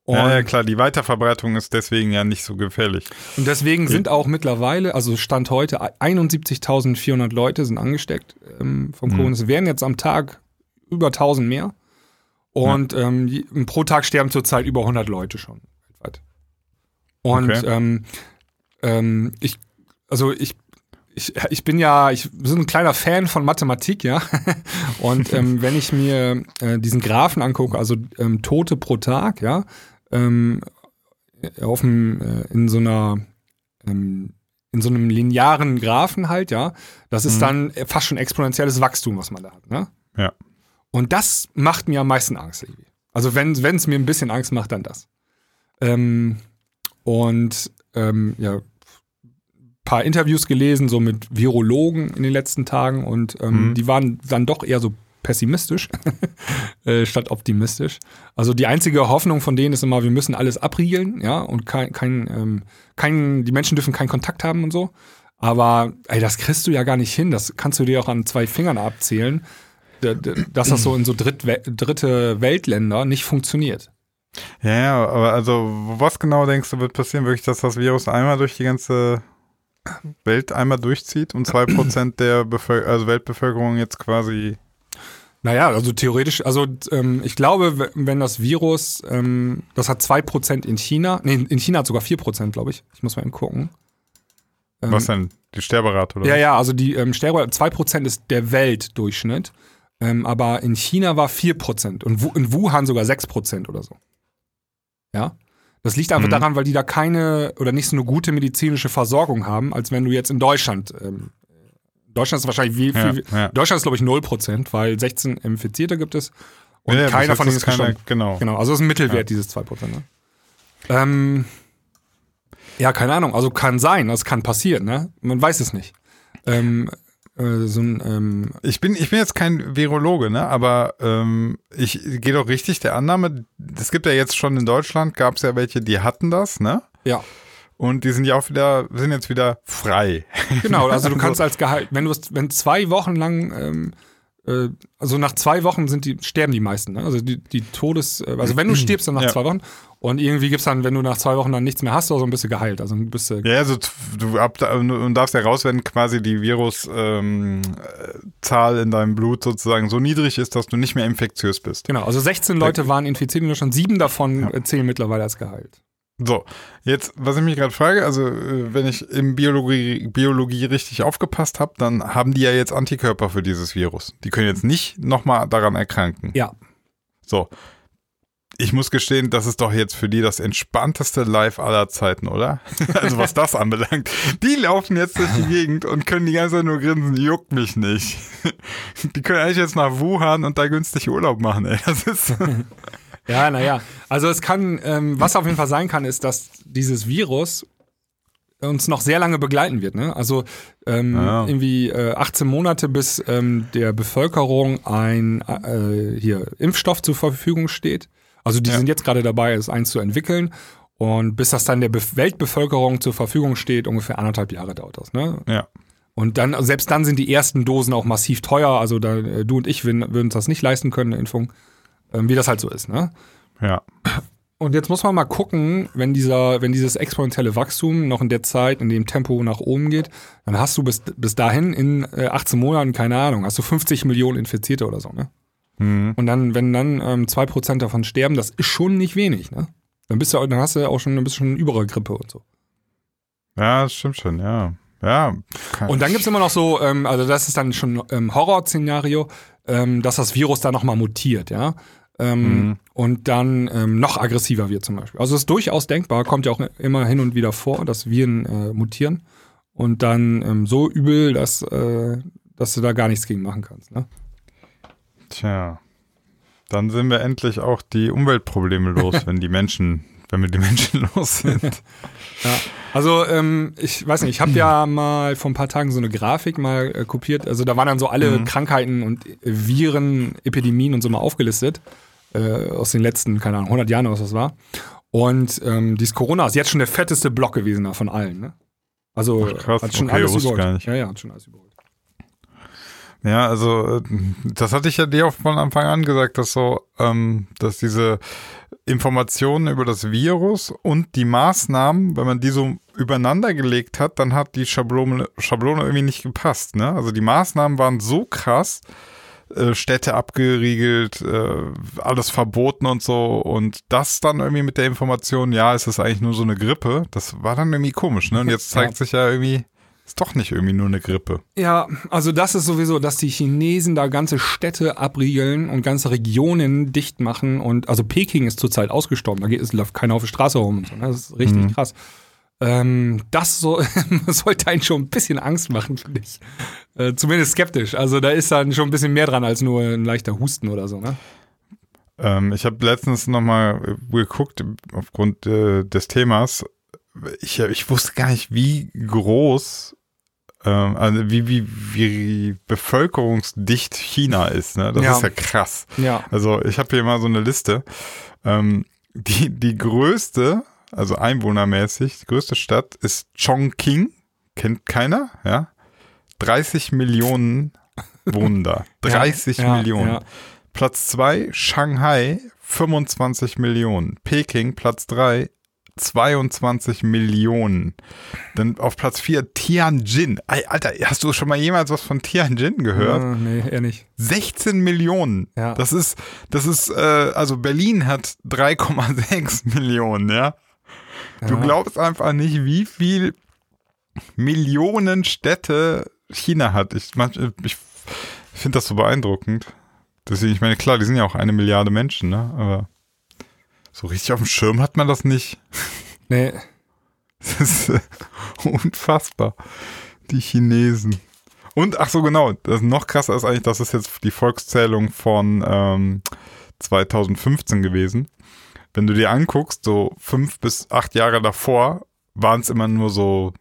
Und ja, ja, klar, die Weiterverbreitung ist deswegen ja nicht so gefährlich. Und deswegen sind auch mittlerweile, also Stand heute, 71.400 Leute sind angesteckt ähm, vom Corona. Mhm. Es werden jetzt am Tag über 1000 mehr. Und ja. ähm, pro Tag sterben zurzeit über 100 Leute schon. Und okay. ähm, ähm, ich, also ich ich, ich bin ja, ich bin ein kleiner Fan von Mathematik, ja. Und ähm, wenn ich mir äh, diesen Graphen angucke, also ähm, Tote pro Tag, ja, ähm, auf dem, äh, in so einer ähm, in so einem linearen Graphen halt, ja, das ist mhm. dann fast schon exponentielles Wachstum, was man da hat, ne? Ja. Und das macht mir am meisten Angst irgendwie. Also wenn es mir ein bisschen Angst macht, dann das. Ähm, und ähm, ja, paar Interviews gelesen, so mit Virologen in den letzten Tagen und ähm, mhm. die waren dann doch eher so pessimistisch äh, statt optimistisch. Also die einzige Hoffnung von denen ist immer, wir müssen alles abriegeln, ja, und kein, kein, ähm, kein, die Menschen dürfen keinen Kontakt haben und so. Aber ey, das kriegst du ja gar nicht hin. Das kannst du dir auch an zwei Fingern abzählen, dass das so in so Drittwe dritte Weltländer nicht funktioniert. Ja, ja, aber also was genau denkst du wird passieren? Wirklich, dass das Virus einmal durch die ganze Welt einmal durchzieht und zwei Prozent der Bevölker also Weltbevölkerung jetzt quasi naja, also theoretisch, also ähm, ich glaube, wenn das Virus, ähm, das hat 2% in China, nee, in China hat sogar 4%, glaube ich. Ich muss mal eben gucken. Ähm, Was denn? Die Sterberate oder Ja, ja, also die ähm, Sterberate, 2% ist der Weltdurchschnitt. Ähm, aber in China war 4% und Wu- in Wuhan sogar 6% oder so. Ja. Das liegt einfach Mhm. daran, weil die da keine oder nicht so eine gute medizinische Versorgung haben, als wenn du jetzt in Deutschland. Ähm, Deutschland ist wahrscheinlich wie Ja, viel. ja. Deutschland ist, glaube ich, 0%, weil 16 Infizierte gibt es. Und Ja, keiner von denen ist gestorben. Genau. Genau, also ist ein Mittelwert, Ja. dieses 2%. Ne? Ähm, ja, keine Ahnung. Also kann sein, das kann passieren, ne? Man weiß es nicht. Ähm, äh, so ein, ähm, Ich bin, ich bin jetzt kein Virologe, ne? aber ähm, ich gehe doch richtig der Annahme, es gibt ja jetzt schon in Deutschland, gab es ja welche, die hatten das, ne? ja, Und die sind ja auch wieder, sind jetzt wieder frei. genau. Also du kannst als Gehalt, wenn du es- wenn zwei Wochen lang, ähm, äh, also nach zwei Wochen sind die, sterben die meisten. Ne? Also die, die Todes, äh, also wenn du stirbst, dann nach Ja. zwei Wochen. Und irgendwie gibt's dann, wenn du nach zwei Wochen dann nichts mehr hast, oder so, dann bist du geheilt. Also bist du, Ja, also du ab, und darfst ja raus, wenn quasi die Viruszahl ähm, äh, in deinem Blut sozusagen so niedrig ist, dass du nicht mehr infektiös bist. genau. Also 16 Leute waren infiziert in Deutschland, sieben davon äh, zählen mittlerweile als geheilt. So, jetzt, was ich mich gerade frage, also äh, wenn ich in Biologie, Biologie richtig aufgepasst habe, dann haben die ja jetzt Antikörper für dieses Virus. Die können jetzt nicht nochmal daran erkranken. Ja. So. Ich muss gestehen, das ist doch jetzt für die das entspannteste Live aller Zeiten, oder? Also was das anbelangt. Die laufen jetzt durch die Gegend und können die ganze Zeit nur grinsen, juckt mich nicht. Die können eigentlich jetzt nach Wuhan und da günstig Urlaub machen, ey. Das ist. Ja, naja. Also es kann, ähm, was auf jeden Fall sein kann, ist, dass dieses Virus uns noch sehr lange begleiten wird. Ne? Also ähm, Ja. irgendwie äh, 18 Monate, bis ähm, der Bevölkerung ein äh, hier Impfstoff zur Verfügung steht. Also die Ja. sind jetzt gerade dabei, es eins zu entwickeln. Und bis das dann der Be Weltbevölkerung zur Verfügung steht, ungefähr anderthalb Jahre dauert das. Ne? Ja. Und dann, selbst dann sind die ersten Dosen auch massiv teuer. Also da, äh, du und ich würden, würden uns das nicht leisten können, eine Impfung. Ähm, wie das halt so ist, ne? Ja. Und jetzt muss man mal gucken, wenn dieser, wenn dieses exponentielle Wachstum noch in der Zeit, in dem Tempo nach oben geht, dann hast du bis, bis dahin in äh, 18 Monaten, keine Ahnung, hast du 50 Millionen Infizierte oder so, ne? Mhm. Und dann, wenn dann ähm, 2% davon sterben, das ist schon nicht wenig, ne? Dann bist du, dann hast du auch schon ein bisschen überall Grippe und so. Ja, das stimmt schon, ja. Ja. Und dann gibt's immer noch so, ähm, also das ist dann schon ähm, Horrorszenario, ähm, dass das Virus da nochmal mutiert, ja. Ähm, Mhm. Und dann ähm, noch aggressiver wird zum Beispiel. Also es ist durchaus denkbar, kommt ja auch immer hin und wieder vor, dass Viren äh, mutieren und dann ähm, so übel, dass, äh, dass du da gar nichts gegen machen kannst. Ne? Tja. Dann sind wir endlich auch die Umweltprobleme los, wenn die Menschen, wenn wir die Menschen los sind. Ja. Also ähm, ich weiß nicht, ich habe ja mal vor ein paar Tagen so eine Grafik mal äh, kopiert. Also da waren dann so alle Mhm. Krankheiten und Viren, Epidemien und so mal aufgelistet äh, aus den letzten, keine Ahnung, 100 Jahren oder was das war. Und ähm, dieses Corona ist jetzt schon der fetteste Block gewesen da von allen. Ne? Also Ach, krass. hat schon Okay, alles überholt. Ja, ja, hat schon alles überholt. Ja, also äh, das hatte ich ja dir auch von Anfang an gesagt, dass so, ähm, dass diese Informationen über das Virus und die Maßnahmen, wenn man die so übereinander gelegt hat, dann hat die Schablone, Schablone irgendwie nicht gepasst. Ne? Also die Maßnahmen waren so krass, äh, Städte abgeriegelt, äh, alles verboten und so. Und das dann irgendwie mit der Information, ja, es ist eigentlich nur so eine Grippe, das war dann irgendwie komisch. Ne? Und jetzt zeigt sich ja irgendwie, ist doch nicht irgendwie nur eine Grippe. Ja, also das ist sowieso, dass die Chinesen da ganze Städte abriegeln und ganze Regionen dicht machen und also Peking ist zurzeit ausgestorben, da geht es läuft keiner auf die Straße rum und so, ne? das ist richtig Mhm. krass. Ähm, das so, sollte einen schon ein bisschen Angst machen, finde ich. Äh, zumindest skeptisch. Also da ist dann schon ein bisschen mehr dran als nur ein leichter Husten oder so, ne? Ähm, ich habe letztens nochmal geguckt, aufgrund äh, des Themas. Ich, ich wusste gar nicht, wie groß, ähm, also wie, wie, wie bevölkerungsdicht China ist. Ne? Das Ja. ist ja krass. Ja. Also ich habe hier mal so eine Liste. Ähm, die, die größte, also einwohnermäßig, die größte Stadt ist Chongqing. Kennt keiner, ja? 30 Millionen wohnen da. 30 ja, Millionen. Ja. Platz 2 Shanghai 25 Millionen. Peking Platz 3 22 Millionen. Dann auf Platz 4 Tianjin. Alter, hast du schon mal jemals was von Tianjin gehört? Äh, nee, eher nicht. 16 Millionen. Ja. Das ist, das ist, äh, also Berlin hat 3,6 Millionen, ja. Du Ja. glaubst einfach nicht, wie viel Millionen Städte China hat. Ich, ich finde das so beeindruckend. Deswegen, ich meine, klar, die sind ja auch eine Milliarde Menschen, ne? Aber so richtig auf dem Schirm hat man das nicht. Nee, Das ist äh, unfassbar. Die Chinesen. Und, ach so, genau, das noch krasser ist eigentlich, das ist jetzt die Volkszählung von ähm, 2015 gewesen. Wenn du dir anguckst, so fünf bis acht Jahre davor, waren es immer nur so,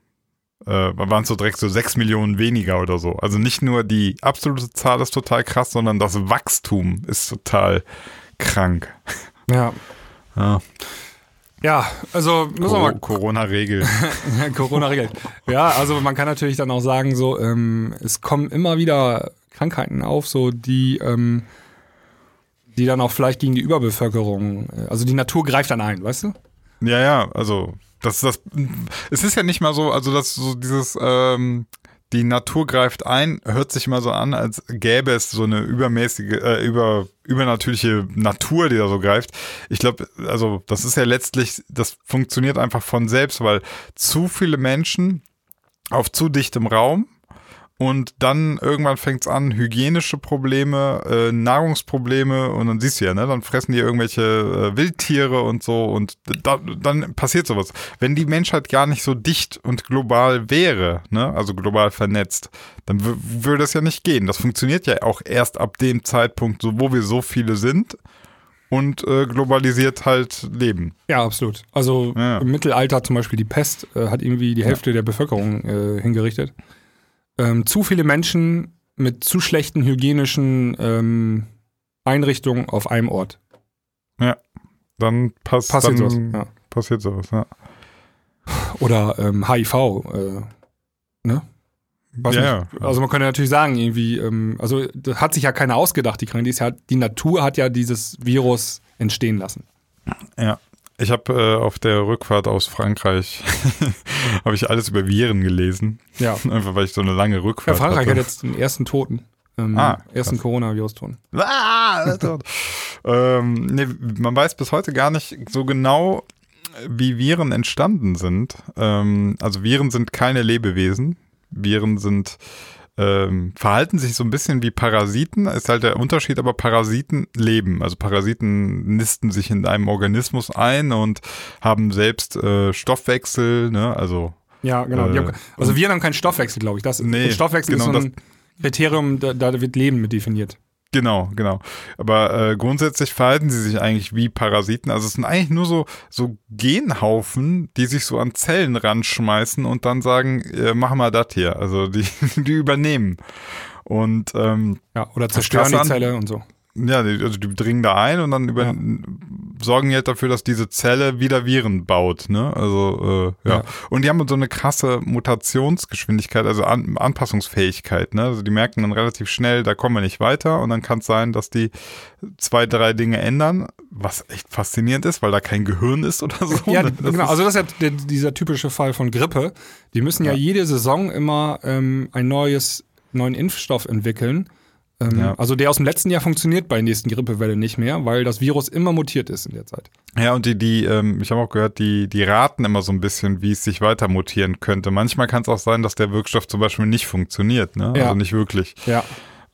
äh, waren es so direkt so sechs Millionen weniger oder so. Also nicht nur die absolute Zahl ist total krass, sondern das Wachstum ist total krank. ja. Ja, Ja, also müssen wir mal Corona-Regel. Corona regelt. Ja, also man kann natürlich dann auch sagen, so, ähm, es kommen immer wieder Krankheiten auf, so die, ähm, die dann auch vielleicht gegen die Überbevölkerung, äh, also die Natur greift dann ein, weißt du? Ja, ja, also das das es ist ja nicht mal so, also das so dieses ähm, die Natur greift ein, hört sich immer so an, als gäbe es so eine übermäßige, äh, über, übernatürliche Natur, die da so greift. Ich glaube, also das ist ja letztlich, das funktioniert einfach von selbst, weil zu viele Menschen auf zu dichtem Raum und dann irgendwann fängt's an, hygienische Probleme, äh, Nahrungsprobleme und dann siehst du ja, ne, dann fressen die irgendwelche äh, Wildtiere und so und da, dann passiert sowas. Wenn die Menschheit gar nicht so dicht und global wäre, ne, also global vernetzt, dann würde das ja nicht gehen. Das funktioniert ja auch erst ab dem Zeitpunkt, so, wo wir so viele sind und äh, globalisiert halt leben. Ja, absolut. Also Ja. im Mittelalter zum Beispiel die Pest äh, hat irgendwie die Hälfte der Bevölkerung äh, hingerichtet. Ähm, zu viele Menschen mit zu schlechten hygienischen ähm, Einrichtungen auf einem Ort. Dann pass, Passiert dann sowas. Ja. passiert sowas, ja. Oder ähm, HIV, äh, ne? Ja, nicht. ja. Also man könnte natürlich sagen, irgendwie, ähm, also das hat sich ja keiner ausgedacht, die Krankheit. Die, ist ja, die Natur hat ja dieses Virus entstehen lassen. Ja. Ich habe äh, auf der Rückfahrt aus Frankreich habe ich alles über Viren gelesen. Ja. Einfach weil ich so eine lange Ja, Rückfahrt Frankreich hatte. hat jetzt den ersten Toten. Ähm, Ah, ersten Coronavirus-Toten. Ah, ähm, nee, man weiß bis heute gar nicht so genau, wie Viren entstanden sind. Ähm, also Viren sind keine Lebewesen. Viren sind ähm, verhalten sich so ein bisschen wie Parasiten. Ist halt der Unterschied, aber Parasiten leben. Also Parasiten nisten sich in einem Organismus ein und haben selbst äh, Stoffwechsel. Ne? Also Ja, genau. Äh, haben, also wir haben keinen Stoffwechsel, glaube ich. Das, Nee, Stoffwechsel genau, ist so ein Kriterium, da, da wird Leben mit definiert. Genau, genau. Aber äh, grundsätzlich verhalten sie sich eigentlich wie Parasiten. Also es sind eigentlich nur so, so Genhaufen, die sich so an Zellen ranschmeißen und dann sagen, äh, mach mal das hier. Also die, die übernehmen. Und ähm, Ja, oder zerstören die Zelle und so. Ja, also die dringen da ein und dann über, Ja. sorgen halt dafür, dass diese Zelle wieder Viren baut. Ne? Also äh, ja. Ja. Und die haben so eine krasse Mutationsgeschwindigkeit, also An Anpassungsfähigkeit. Ne? Also die merken dann relativ schnell, da kommen wir nicht weiter und dann kann es sein, dass die zwei, drei Dinge ändern, was echt faszinierend ist, weil da kein Gehirn ist oder so. Ja, ne? Das genau. Also das ist ja dieser typische Fall von Grippe. Die müssen ja, Ja. jede Saison immer ähm, ein neues, neuen Impfstoff entwickeln. Ähm, Ja. Also der aus dem letzten Jahr funktioniert bei der nächsten Grippewelle nicht mehr, weil das Virus immer mutiert ist in der Zeit. Ja, und die, die, ähm, ich habe auch gehört, die, die raten immer so ein bisschen, wie es sich weiter mutieren könnte. Manchmal kann es auch sein, dass der Wirkstoff zum Beispiel nicht funktioniert, ne? Ja. Also nicht wirklich. Ja.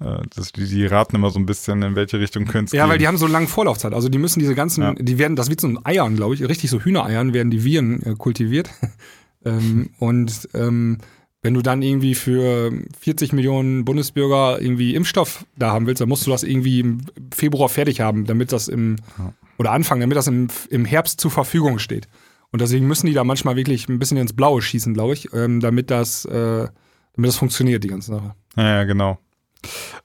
Äh, das, die, die raten immer so ein bisschen, in welche Richtung könnte es Ja, gehen. weil die haben so lange Vorlaufzeit. Also die müssen diese ganzen, Ja. die werden, das wird so ein Eiern, glaube ich, richtig so Hühnereiern werden die Viren äh, kultiviert. ähm, und ähm, wenn du dann irgendwie für 40 Millionen Bundesbürger irgendwie Impfstoff da haben willst, dann musst du das irgendwie im Februar fertig haben, damit das im, oder anfangen, damit das im, im Herbst zur Verfügung steht. Und deswegen müssen die da manchmal wirklich ein bisschen ins Blaue schießen, glaube ich, ähm, damit das, äh, damit das funktioniert, die ganze Sache. Ja, ja genau.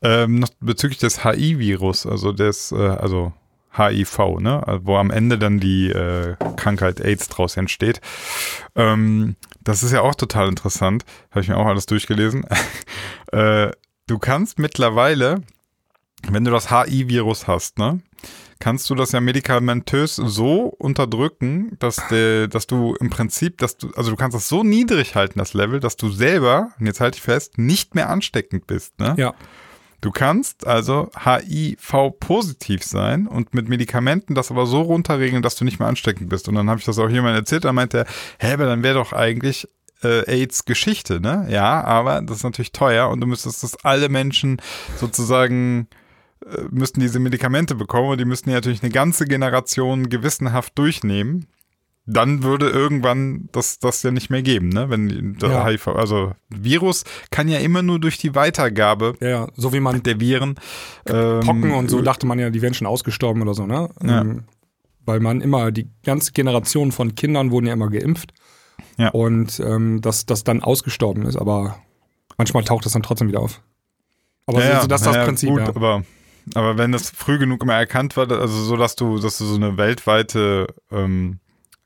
Ähm, noch bezüglich des HI-Virus, also des, äh, also HIV, ne, also wo am Ende dann die äh, Krankheit AIDS draus entsteht. Ähm, das ist ja auch total interessant. Habe ich mir auch alles durchgelesen. äh, du kannst mittlerweile, wenn du das HI-Virus hast, ne, kannst du das ja medikamentös so unterdrücken, dass, der, dass du im Prinzip, dass du, also du kannst das so niedrig halten, das Level, dass du selber, und jetzt halte ich fest, nicht mehr ansteckend bist. Ne? Ja. Du kannst also HIV-positiv sein und mit Medikamenten das aber so runterregeln, dass du nicht mehr ansteckend bist. Und dann habe ich das auch jemand erzählt, da meinte er, hä, aber dann wäre doch eigentlich äh, AIDS-Geschichte, ne? Ja, aber das ist natürlich teuer und du müsstest das alle Menschen sozusagen äh, müssten diese Medikamente bekommen und die müssten ja natürlich eine ganze Generation gewissenhaft durchnehmen. Dann würde irgendwann das, das ja nicht mehr geben, ne? Wenn Ja. HIV, also Virus kann ja immer nur durch die Weitergabe Ja, so wie man der Viren ähm, Pocken und so dachte man ja, die wären schon ausgestorben oder so, ne? Ja. Ähm, weil man immer, die ganze Generation von Kindern wurden ja immer geimpft. Ja. Und ähm, dass das dann ausgestorben ist, aber manchmal taucht das dann trotzdem wieder auf. Aber ja, so, ja, das ist das ja, Prinzip, Gut, ja. aber, aber wenn das früh genug immer erkannt wird, also so, dass du, dass du so eine weltweite, ähm,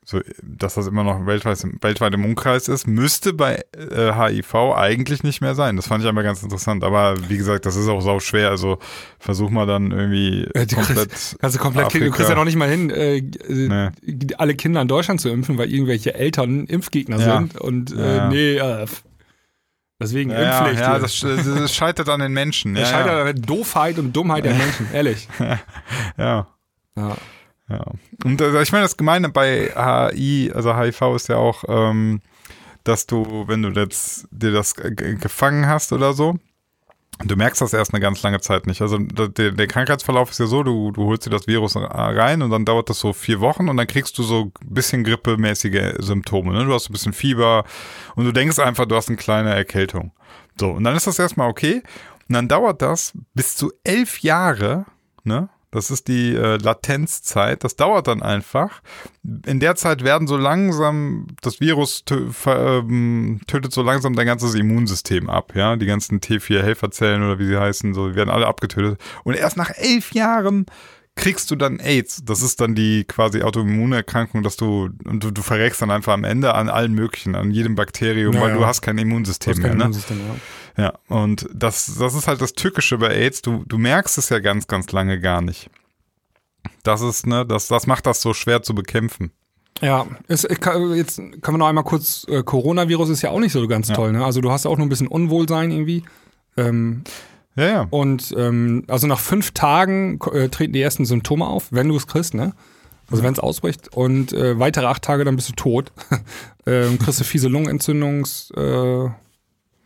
so, dass das immer noch weltweit, weltweit im Umkreis ist, müsste bei äh, HIV eigentlich nicht mehr sein. Das fand ich einmal ganz interessant. Aber wie gesagt, das ist auch sau schwer. Also versuch mal dann irgendwie Ja, du komplett. Kannst du komplett klicken. Du kriegst ja noch nicht mal hin, äh, äh, alle Kinder in Deutschland zu impfen, weil irgendwelche Eltern Impfgegner Ja. sind. Und äh, Ja. nee, äh, deswegen ja, Impfpflicht. ja, das, das scheitert an den Menschen. Ja, scheitert an der Doofheit und Dummheit der Menschen, ehrlich. ja. Ja. Ja. Und äh, ich meine, das Gemeine bei HI, also HIV ist ja auch, ähm, dass du, wenn du jetzt dir das gefangen hast oder so, du merkst das erst eine ganz lange Zeit nicht. Also der, der Krankheitsverlauf ist ja so, du, du holst dir das Virus rein und dann dauert das so vier Wochen und dann kriegst du so ein bisschen grippemäßige Symptome. Ne? Du hast ein bisschen Fieber und du denkst einfach, du hast eine kleine Erkältung. So, und dann ist das erstmal okay. Und dann dauert das bis zu elf Jahre, ne? Das ist die äh, Latenzzeit. Das dauert dann einfach. In der Zeit werden so langsam, das Virus tö ähm, tötet so langsam dein ganzes Immunsystem ab. Ja, die ganzen T4-Helferzellen oder wie sie heißen, so, die werden alle abgetötet. Und erst nach elf Jahren kriegst du dann AIDS. Das ist dann die quasi Autoimmunerkrankung, dass du, und du, du verreckst dann einfach am Ende an allen möglichen, an jedem Bakterium, Ja, weil ja. du hast kein Immunsystem Das ist mehr. kein Ne? Immunsystem, ja. Ja, und das, das ist halt das Tückische bei AIDS. Du, du merkst es ja ganz, ganz lange gar nicht. Das ist, ne, das, das macht das so schwer zu bekämpfen. Ja, es, äh, ka- jetzt können wir noch einmal kurz, äh, Coronavirus ist ja auch nicht so ganz Ja. toll, ne? Also du hast auch nur ein bisschen Unwohlsein irgendwie. Ähm, Ja, ja. und ähm, also nach fünf Tagen äh, treten die ersten Symptome auf, wenn du es kriegst, ne? Also wenn es ausbricht. Und äh, weitere acht Tage, dann bist du tot. ähm, kriegst du fiese Lungenentzündungs äh,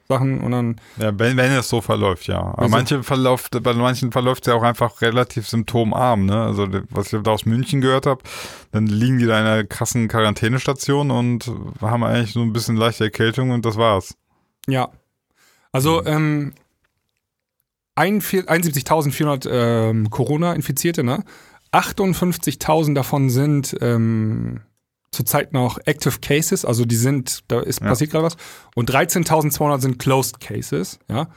Sachen und dann, ja wenn, wenn es so verläuft, ja. Aber Also- manche verläuft, bei manchen verläuft es ja auch einfach relativ symptomarm, ne? Also was ich da aus München gehört habe, dann liegen die da in einer krassen Quarantänestation und haben eigentlich so ein bisschen leichte Erkältung und das war's. ja. Also ähm, 41 71.400 ähm, Corona-Infizierte, ne? 58.000 davon sind ähm, zurzeit noch Active Cases, also die sind, da ist Ja. passiert gerade was. Und 13.200 sind Closed Cases, ja.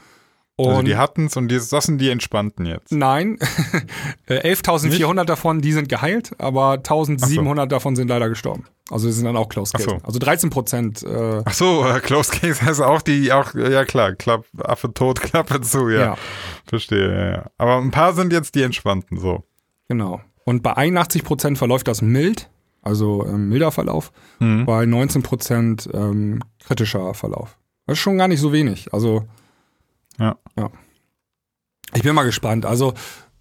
Und also die hatten's und die, das sind die entspannten jetzt. Nein, Äh, 11.400 davon, die sind geheilt, aber 1.700 davon sind leider gestorben. Also die sind dann auch Closed Ach so. Also 13 Prozent. Äh, Ach so, äh, Close Case heißt auch die, auch, ja klar, Klapp, Affe tot, Klappe zu, ja. ja, Verstehe, ja, ja. Aber ein paar sind jetzt die entspannten, so. genau. Und bei 81 Prozent verläuft das mild, also ähm, milder Verlauf. Mhm. Bei 19 Prozent ähm, kritischer Verlauf. Das ist schon gar nicht so wenig. Also Ja. ja. Ich bin mal gespannt. Also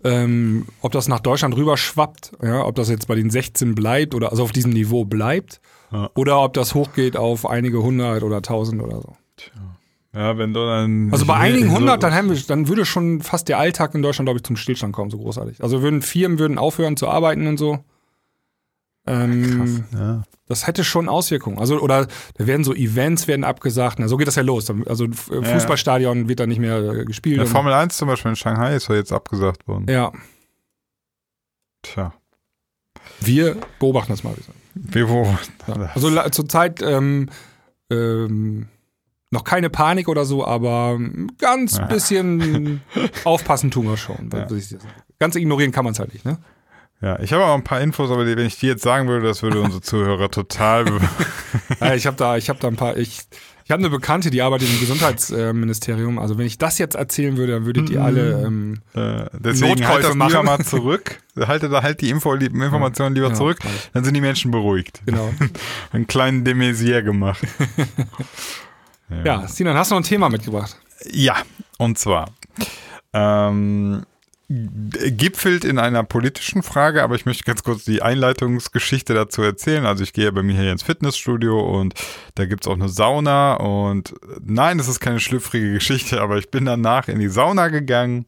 ähm, ob das nach Deutschland rüberschwappt, ja, ob das jetzt bei den 16 bleibt oder also auf diesem Niveau bleibt Ja. oder ob das hochgeht auf einige hundert oder tausend oder so. Ja, wenn du dann. Also bei einigen hundert, dann, haben wir, dann würde schon fast der Alltag in Deutschland, glaube ich, zum Stillstand kommen, so großartig. Also würden Firmen würden aufhören zu arbeiten und so. Ähm, Ja. Das hätte schon Auswirkungen. Also, oder da werden so Events werden abgesagt. Na, so geht das ja los. Also Fußballstadion wird dann nicht mehr äh, gespielt. ja, Formel 1 zum Beispiel in Shanghai ist ja jetzt abgesagt worden. ja, Tja. wir beobachten das mal. sagen. Wir wo? Ja. Also zurzeit ähm, ähm, noch keine Panik oder so, aber ganz Ja. bisschen aufpassen tun wir schon. Ja. Ganz ignorieren kann man es halt nicht, ne? Ja, ich habe auch ein paar Infos, aber die, wenn ich die jetzt sagen würde, das würde unsere Zuhörer total. Ja, ich habe da, ich habe da ein paar. Ich, ich habe eine Bekannte, die arbeitet im Gesundheitsministerium. Also wenn ich das jetzt erzählen würde, dann würdet ihr Mhm. alle. Ähm, äh, deswegen halt Notkäufe das lieber machen. mal zurück. Halte da halt die Info, die Informationen lieber Ja, zurück. mach ich. Dann sind die Menschen beruhigt. genau. Einen kleinen Demesier gemacht. Ja, Sinan, hast du noch ein Thema mitgebracht? Ja, und zwar ähm, gipfelt in einer politischen Frage, aber ich möchte ganz kurz die Einleitungsgeschichte dazu erzählen. Also ich gehe bei mir hier ins Fitnessstudio und da gibt's auch eine Sauna und nein, es ist keine schlüpfrige Geschichte, aber ich bin danach in die Sauna gegangen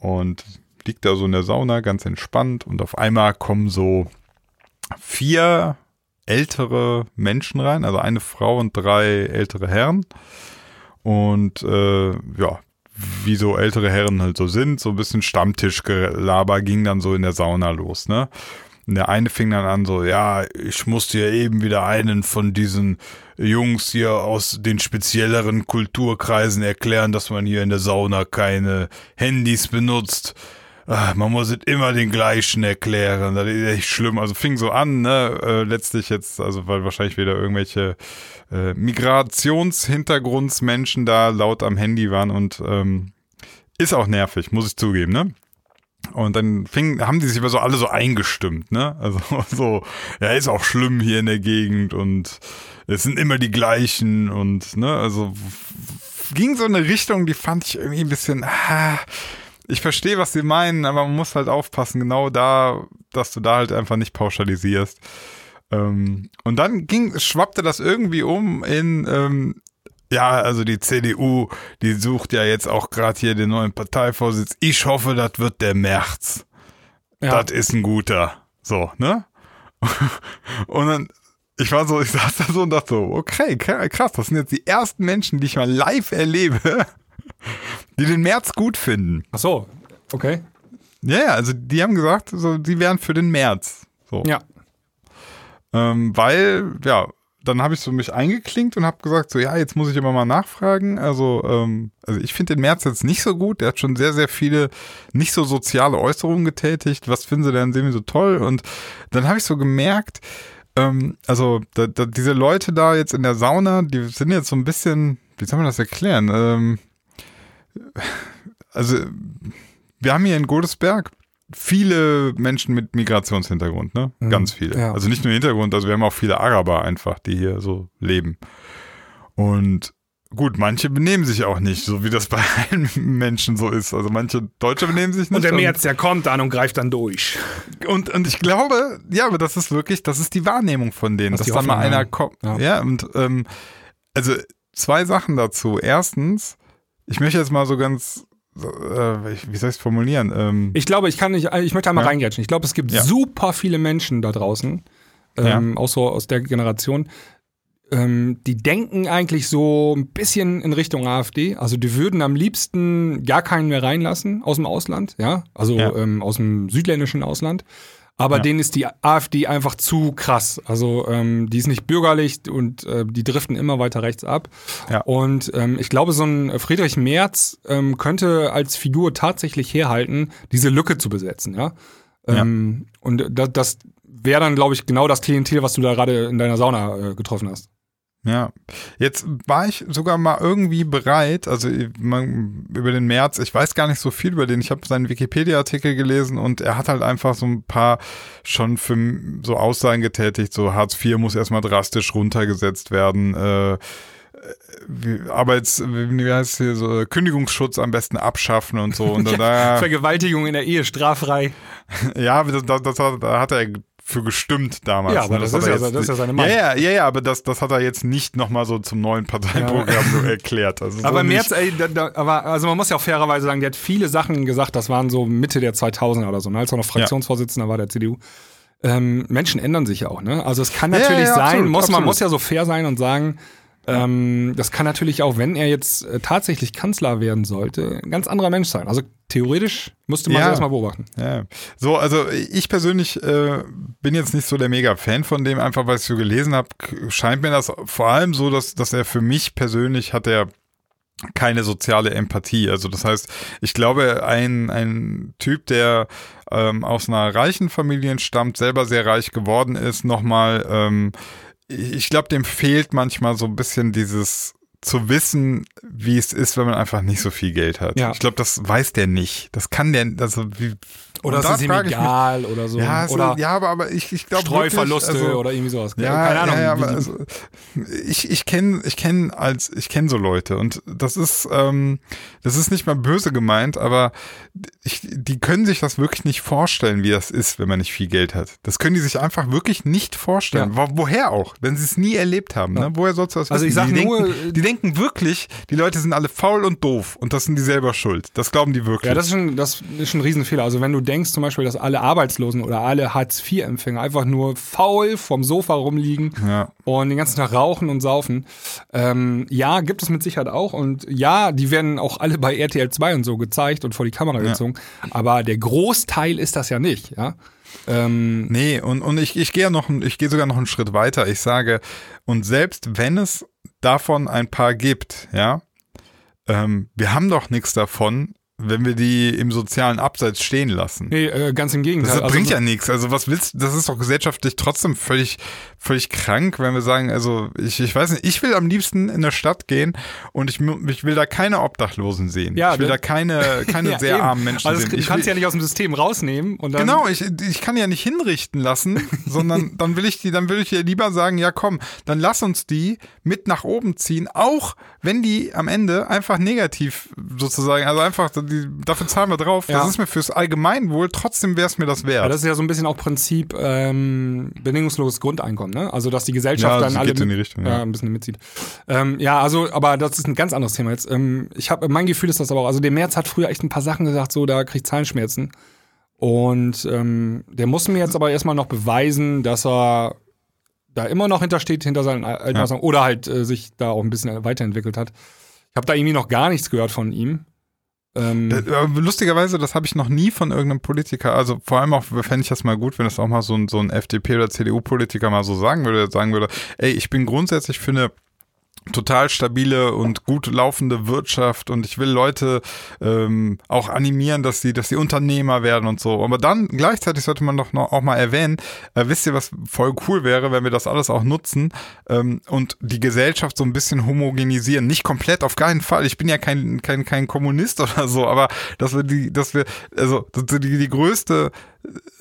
und liegt da so in der Sauna ganz entspannt und auf einmal kommen so vier ältere Menschen rein, also eine Frau und drei ältere Herren. Und äh, ja, wie so ältere Herren halt so sind, so ein bisschen Stammtischgelaber ging dann so in der Sauna los, ne? Und der eine fing dann an so, ja, ich musste ja eben wieder einen von diesen Jungs hier aus den spezielleren Kulturkreisen erklären, dass man hier in der Sauna keine Handys benutzt. Ach, man muss es immer den gleichen erklären. Das ist echt schlimm. Also fing so an, ne? Äh, letztlich jetzt, also weil wahrscheinlich wieder irgendwelche äh, Migrationshintergrundsmenschen da laut am Handy waren und ähm, ist auch nervig, muss ich zugeben, ne? Und dann fing, haben die sich aber so alle so eingestimmt, ne? Also so, ja, ist auch schlimm hier in der Gegend und es sind immer die gleichen und, ne, also ging so eine Richtung, die fand ich irgendwie ein bisschen, ah, ich verstehe, was sie meinen, aber man muss halt aufpassen, genau da, dass du da halt einfach nicht pauschalisierst. Ähm, und dann ging, schwappte das irgendwie um in, ähm, ja, also die CDU, die sucht ja jetzt auch gerade hier den neuen Parteivorsitz. Ich hoffe, das wird der März. Ja. Das ist ein guter. So, ne? und dann, ich war so, ich saß da so und dachte so, okay, krass, das sind jetzt die ersten Menschen, die ich mal live erlebe, die den März gut finden. Ach so, okay. Ja, ja, also die haben gesagt, so, die wären für den März. So. Ja. Ähm, weil, ja, dann habe ich so mich eingeklinkt und habe gesagt, so ja, jetzt muss ich immer mal nachfragen. Also, ähm, also ich finde den März jetzt nicht so gut. Der hat schon sehr, sehr viele nicht so soziale Äußerungen getätigt. Was finden sie denn semi so toll? Und dann habe ich so gemerkt, ähm, also da, da, diese Leute da jetzt in der Sauna, die sind jetzt so ein bisschen, wie soll man das erklären? Ähm, also wir haben hier in Godesberg viele Menschen mit Migrationshintergrund, ne? Mhm. Ganz viele. Ja. Also nicht nur Hintergrund, also wir haben auch viele Araber einfach, die hier so leben. Und gut, manche benehmen sich auch nicht, so wie das bei allen Menschen so ist. Also manche Deutsche benehmen sich nicht. Und der März, der kommt dann und greift dann durch. Und, und ich glaube, ja, aber das ist wirklich, das ist die Wahrnehmung von denen, das dass dann mal einer kommt. Ja, ja und ähm, also zwei Sachen dazu. Erstens, ich möchte jetzt mal so ganz äh, wie soll ich es formulieren? Ähm, ich glaube, ich kann nicht, ich möchte einmal ja. reingrätschen. Ich glaube, es gibt ja. super viele Menschen da draußen, ähm, ja. auch so aus der Generation, ähm, die denken eigentlich so ein bisschen in Richtung AfD. Also die würden am liebsten gar keinen mehr reinlassen aus dem Ausland, ja, also ähm, aus dem südländischen Ausland. Aber ja. denen ist die AfD einfach zu krass. Also ähm, die ist nicht bürgerlich und äh, die driften immer weiter rechts ab. Ja. Und ähm, ich glaube, so ein Friedrich Merz ähm, könnte als Figur tatsächlich herhalten, diese Lücke zu besetzen. Ja. Ähm, ja. Und das, das wäre dann, glaube ich, genau das Klientel, was du da gerade in deiner Sauna äh, getroffen hast. Ja, jetzt war ich sogar mal irgendwie bereit, also man, über den März, ich weiß gar nicht so viel über den, ich habe seinen Wikipedia-Artikel gelesen und er hat halt einfach so ein paar schon für so Aussagen getätigt, so Hartz IV muss erstmal drastisch runtergesetzt werden, äh, wie, Arbeits, wie heißt hier so, Kündigungsschutz am besten abschaffen und so. Und ja, da, Vergewaltigung in der Ehe straffrei. ja, das, das, das, da hat er für gestimmt damals. Ja, aber ne? das, das, ist ja, das ist ja seine Meinung. Ja, ja, ja, aber das, das hat er jetzt nicht nochmal so zum neuen Parteiprogramm ja. erklärt. Also aber so März, ey, da, da, aber also man muss ja auch fairerweise sagen, der hat viele Sachen gesagt, das waren so Mitte der 2000er oder so, ne, als er noch Fraktionsvorsitzender ja. war der CDU. Ähm, Menschen ändern sich ja auch, ne? Also es kann natürlich sein, absolut, muss, absolut. man muss ja so fair sein und sagen, ähm, das kann natürlich auch, wenn er jetzt äh, tatsächlich Kanzler werden sollte, ein ganz anderer Mensch sein. Also theoretisch müsste man ja. das erstmal beobachten. Ja. So, also ich persönlich äh, bin jetzt nicht so der Mega-Fan von dem, einfach weil ich so gelesen habe, scheint mir das vor allem so, dass, dass er für mich persönlich hat er keine soziale Empathie. Also das heißt, ich glaube, ein, ein Typ, der ähm, aus einer reichen Familie stammt, selber sehr reich geworden ist, nochmal ähm, ich glaube, dem fehlt manchmal so ein bisschen dieses zu wissen, wie es ist, wenn man einfach nicht so viel Geld hat. Ja. Ich glaube, das weiß der nicht. Das kann der, also wie. Oder es ist ihm ich mich- egal oder so. Ja, so, oder ja, aber, aber ich, ich glaube Streuverluste wirklich, also, oder irgendwie sowas. ja, Keine Ahnung. Ja, ja, aber also, ich, ich kenne ich kenn als ich kenne so Leute und das ist ähm, das ist nicht mal böse gemeint, aber ich, die können sich das wirklich nicht vorstellen, wie das ist, wenn man nicht viel Geld hat. Das können die sich einfach wirklich nicht vorstellen. Wo, woher auch, wenn sie es nie erlebt haben. Ne? Woher sollst du das Also wissen? ich sag die nur, denken, die denken wirklich, die Leute sind alle faul und doof und das sind die selber schuld. Das glauben die wirklich. Ja, das ist, schon, das ist schon ein Riesenfehler. Also wenn du denkst zum Beispiel, dass alle Arbeitslosen oder alle Hartz-IV-Empfänger einfach nur faul vom Sofa rumliegen Ja. und den ganzen Tag rauchen und saufen. Ähm, ja, gibt es mit Sicherheit auch. Und ja, die werden auch alle bei RTL 2 und so gezeigt und vor die Kamera gezogen. Aber der Großteil ist das ja nicht, ja. Ähm, Nee, und, und ich, ich gehe ja noch, ich gehe sogar noch einen Schritt weiter. Ich sage, und selbst wenn es davon ein paar gibt, ja, ähm, wir haben doch nichts davon, wenn wir die im sozialen Abseits stehen lassen. nee, äh, ganz im Gegenteil. Das Also bringt so- ja nichts. Also was willst das ist doch gesellschaftlich trotzdem völlig, völlig krank, wenn wir sagen, also ich, ich weiß nicht, ich will am liebsten in der Stadt gehen und ich, ich will da keine Obdachlosen sehen. Ja, ich will ne? da keine, keine Ja, sehr eben. armen Menschen Also sehen. das Ich kannst du will, ja nicht aus dem System rausnehmen und dann. Genau, ich, ich kann ja nicht hinrichten lassen, sondern dann will ich die, dann will ich dir lieber sagen, ja komm, dann lass uns die mit nach oben ziehen, auch wenn die am Ende einfach negativ sozusagen, also einfach, die, dafür zahlen wir drauf, Ja. das ist mir fürs Allgemeinwohl, trotzdem wäre es mir das wert. Ja, das ist ja so ein bisschen auch Prinzip ähm, bedingungsloses Grundeinkommen, ne? Also dass die Gesellschaft Ja, dann das alle geht in die Richtung, ja. ein bisschen mitzieht. Ähm, ja, also, aber das ist ein ganz anderes Thema jetzt. Ähm, ich habe, mein Gefühl ist das aber auch. Also der Merz hat früher echt ein paar Sachen gesagt, so da krieg ich Zahnschmerzen. Und ähm, der muss mir jetzt aber erstmal noch beweisen, dass er da immer noch hintersteht, hinter seinen alten Ja. Oder halt äh, sich da auch ein bisschen weiterentwickelt hat. Ich habe da irgendwie noch gar nichts gehört von ihm. Ähm, Äh, Lustigerweise, das habe ich noch nie von irgendeinem Politiker, also vor allem auch fände ich das mal gut, wenn das auch mal so ein, so ein FDP- oder CDU-Politiker mal so sagen würde, sagen würde, ey, ich bin grundsätzlich für eine total stabile und gut laufende Wirtschaft und ich will Leute ähm, auch animieren, dass sie, dass sie Unternehmer werden und so. Aber dann gleichzeitig sollte man doch noch auch mal erwähnen, äh, wisst ihr, was voll cool wäre, wenn wir das alles auch nutzen ähm, und die Gesellschaft so ein bisschen homogenisieren. Nicht komplett, auf keinen Fall. Ich bin ja kein, kein, kein Kommunist oder so, aber dass wir die, dass wir, also die, die größte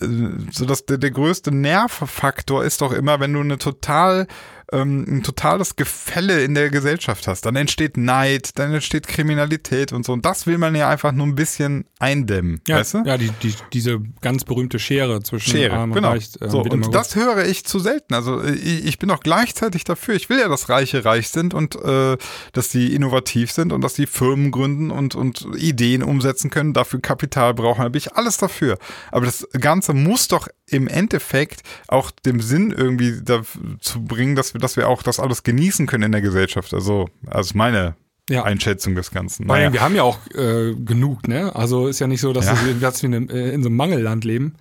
äh, so dass der, der größte Nervfaktor ist doch immer, wenn du eine total ähm, ein totales Gefälle in der Gesellschaft hast. Dann entsteht Neid, dann entsteht Kriminalität und so. Und das will man ja einfach nur ein bisschen eindämmen, ja, weißt du? ja die, die, diese ganz berühmte Schere zwischen Schere, Arm und genau. Reich. äh, so, und das höre ich zu selten. Also ich, ich bin auch gleichzeitig dafür. Ich will ja, dass Reiche reich sind und äh, dass die innovativ sind und dass die Firmen gründen und, und Ideen umsetzen können, dafür Kapital brauchen. Da bin ich alles dafür. Aber das Ganze muss doch im Endeffekt auch dem Sinn irgendwie dazu bringen, dass wir, dass wir auch das alles genießen können in der Gesellschaft. Also, also meine Ja. Einschätzung des Ganzen. Naja. wir haben ja auch äh, genug, ne? Also ist ja nicht so, dass Ja. wir dass wir in, äh, in so einem Mangelland leben.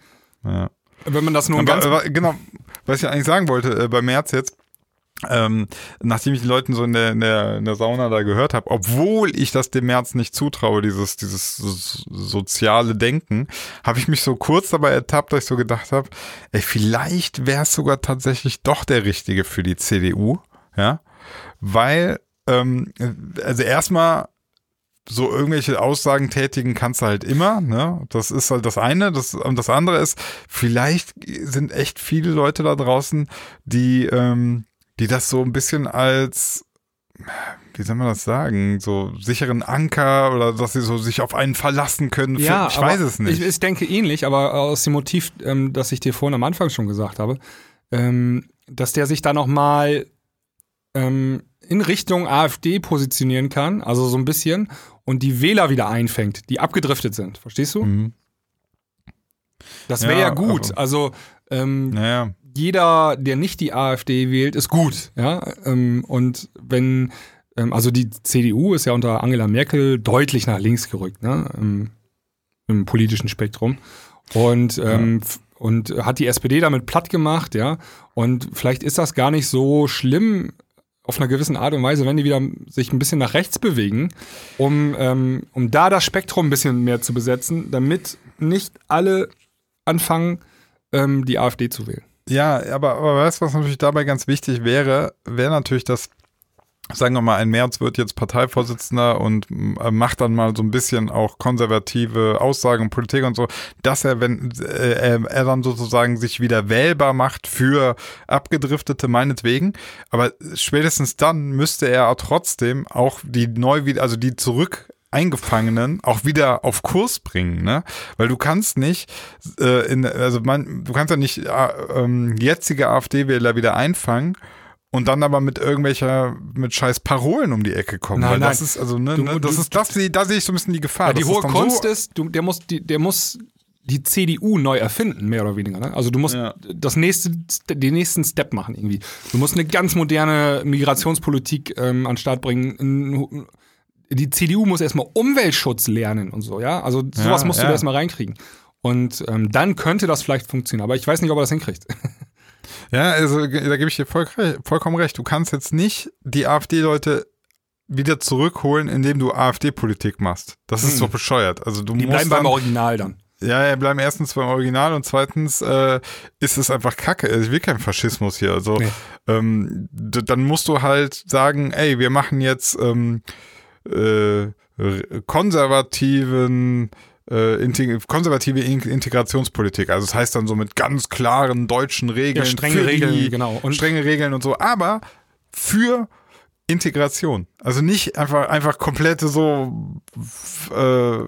Ja. Wenn man das nur Aber, ganz aber genau, was ich eigentlich sagen wollte äh, bei März jetzt, ähm, nachdem ich die Leuten so in der, in der, in der Sauna da gehört habe, obwohl ich das dem März nicht zutraue, dieses, dieses so- soziale Denken, habe ich mich so kurz dabei ertappt, dass ich so gedacht habe, ey, vielleicht wäre es sogar tatsächlich doch der Richtige für die CDU, ja, weil, ähm, also erstmal so irgendwelche Aussagen tätigen kannst du halt immer, ne? Das ist halt das eine. Das, und das andere ist, vielleicht sind echt viele Leute da draußen, die, ähm, die das so ein bisschen als, wie soll man das sagen, so sicheren Anker oder dass sie so sich auf einen verlassen können. Ja, ich weiß es nicht. Ich, ich denke ähnlich, aber aus dem Motiv, ähm, das ich dir vorhin am Anfang schon gesagt habe, ähm, dass der sich da nochmal ähm, in Richtung AfD positionieren kann, also so ein bisschen, und die Wähler wieder einfängt, die abgedriftet sind. Verstehst du? Mhm. Das wäre Ja, ja, gut. Also ähm, Naja. Jeder, der nicht die AfD wählt, ist gut. Ja? Ähm, und wenn, ähm, also die CDU ist ja unter Angela Merkel deutlich nach links gerückt, ne? Im, im politischen Spektrum. Und, ähm, f- und hat die SPD damit platt gemacht, ja. Und vielleicht ist das gar nicht so schlimm auf einer gewissen Art und Weise, wenn die wieder sich ein bisschen nach rechts bewegen, um, ähm, um da das Spektrum ein bisschen mehr zu besetzen, damit nicht alle anfangen, ähm, die AfD zu wählen. Ja, aber, aber weißt du, was natürlich dabei ganz wichtig wäre, wäre natürlich, dass sagen wir mal, ein März wird jetzt Parteivorsitzender und äh, macht dann mal so ein bisschen auch konservative Aussagen Politik und so, dass er, wenn äh, er dann sozusagen sich wieder wählbar macht für Abgedriftete meinetwegen, aber spätestens dann müsste er trotzdem auch die neu wieder, also die zurück Eingefangenen auch wieder auf Kurs bringen, ne? Weil du kannst nicht, äh, in, also man, du kannst ja nicht äh, ähm, jetzige AfD-Wähler wieder einfangen und dann aber mit irgendwelcher, mit scheiß Parolen um die Ecke kommen. Nein, weil nein. das ist, also, ne, Du- ne, das du- ist, das, da sehe ich so ein bisschen die Gefahr. Ja, die hohe ist Kunst so, ist, du, der muss die, der muss die CDU neu erfinden, mehr oder weniger. Ne? Also du musst Ja. das nächste, den nächsten Step machen irgendwie. Du musst eine ganz moderne Migrationspolitik ähm, an den Start bringen. Ein- Die CDU muss erstmal Umweltschutz lernen und so, ja. Also sowas Ja, musst du ja. da erstmal reinkriegen. Und ähm, dann könnte das vielleicht funktionieren, aber ich weiß nicht, ob er das hinkriegt. Ja, also da gebe ich dir voll, vollkommen recht. Du kannst jetzt nicht die AfD-Leute wieder zurückholen, indem du AfD-Politik machst. Das ist Hm. doch bescheuert. Also du Die musst bleiben beim dann, Original dann. Ja, ja, bleiben erstens beim Original und zweitens äh, ist es einfach Kacke. Ich will keinen Faschismus hier. Also Nee. ähm, dann musst du halt sagen, ey, wir machen jetzt ähm, äh, konservativen äh, integ konservative In Integrationspolitik. Also das heißt dann so mit ganz klaren deutschen Regeln, Ja, strenge Regeln, die, genau. Und- strenge Regeln und so, aber für Integration. Also nicht einfach einfach komplette so äh,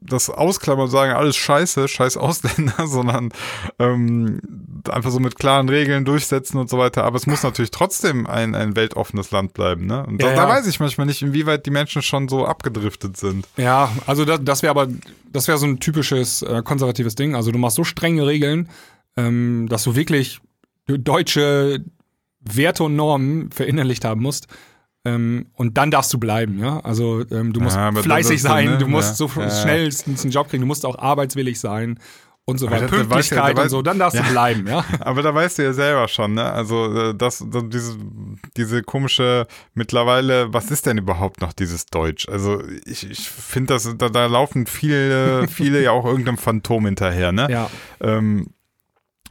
das ausklammern und sagen, alles scheiße, scheiß Ausländer, sondern ähm, einfach so mit klaren Regeln durchsetzen und so weiter. Aber es muss natürlich trotzdem ein, ein weltoffenes Land bleiben. Ne? Und Ja, da, da ja. weiß ich manchmal nicht, inwieweit die Menschen schon so abgedriftet sind. Ja, also das, das wäre aber, das wäre so ein typisches äh, konservatives Ding. Also du machst so strenge Regeln, ähm, dass du wirklich deutsche Werte und Normen verinnerlicht haben musst. Ähm, und dann darfst du bleiben, ja. Also ähm, du musst Ja, fleißig sein, ne? du musst Ja. so Ja. schnellstens einen Job kriegen, du musst auch arbeitswillig sein und so weiter. ja- Pünktlichkeit da weiß- und so, dann darfst du bleiben, ja. Aber da weißt du ja selber schon, ne? Also äh, das, das diese, diese komische mittlerweile, was ist denn überhaupt noch dieses Deutsch? Also ich, ich finde, da, da laufen viele, viele ja auch irgendeinem Phantom hinterher, ne? Ja. Ähm,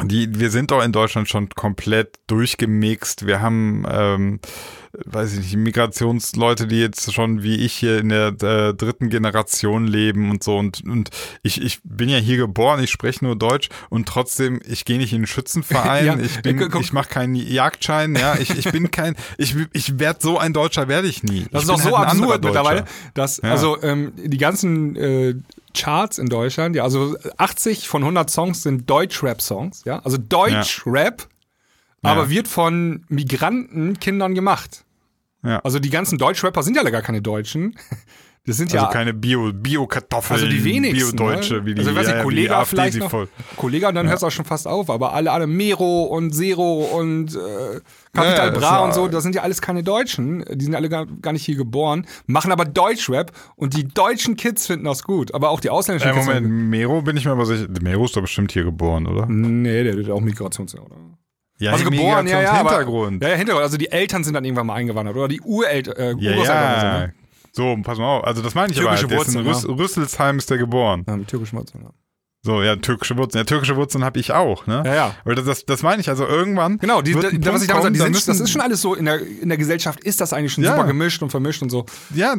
die, wir sind doch in Deutschland schon komplett durchgemixt. Wir haben, ähm, weiß ich nicht, Migrationsleute, die jetzt schon wie ich hier in der äh, dritten Generation leben und so. Und, und ich, ich bin ja hier geboren, ich spreche nur Deutsch und trotzdem, ich gehe nicht in den Schützenverein, Ja, ich bin, äh, ich mache keinen Jagdschein, ja, ich, ich bin kein, ich, ich werde so ein Deutscher werde ich nie. Das ich ist doch so halt absurd mittlerweile, dass Ja. also ähm, die ganzen äh, Charts in Deutschland, ja, also 80 von 100 Songs sind Deutsch-Rap-Songs, ja, also Deutsch-Rap, aber Ja. wird von Migranten Kindern gemacht. Ja. Also die ganzen Deutsch-Rapper sind ja gar keine Deutschen. Das sind Also ja keine Bio, Bio-Kartoffeln, also die wenigsten. Bio-Deutsche, ne? wie die, also, weiß ja, ich, ja, Kollega AfD vielleicht noch. voll. Kollega, dann hört es auch schon fast auf, aber alle, alle Mero und Zero und äh, Capital Ja, ja, Bra und so, ja- das sind ja alles keine Deutschen. Die sind alle gar, gar nicht hier geboren, machen aber Deutschrap und die deutschen Kids finden das gut, aber auch die ausländischen Äh, Kids. Moment, Mero bin ich mir aber sicher. Mero ist doch bestimmt hier geboren, oder? Nee, der hat auch Migrations, oder? Ja, Also geboren, ja, ja. aber- Hintergrund. Ja, ja, Hintergrund. Also die Eltern sind dann irgendwann mal eingewandert oder die Ureltern, äh, Ja, ja. ne? So, pass mal auf. Also das meine ich aber Türkische halt. Der ist in Wurzeln, Rüss Rüsselsheim ist der geboren. Ja, mit türkischen Wurzeln. Ja. So, ja, türkische Wurzeln. Ja, türkische Wurzeln habe ich auch, ne? ja, ja. Aber das, das, das meine ich. Also irgendwann. Genau, die, wird da, was ich damals kommen, sagte, die da sind, das ist schon alles so, in der, in der Gesellschaft ist das eigentlich schon Ja. super gemischt und vermischt und so. Ja,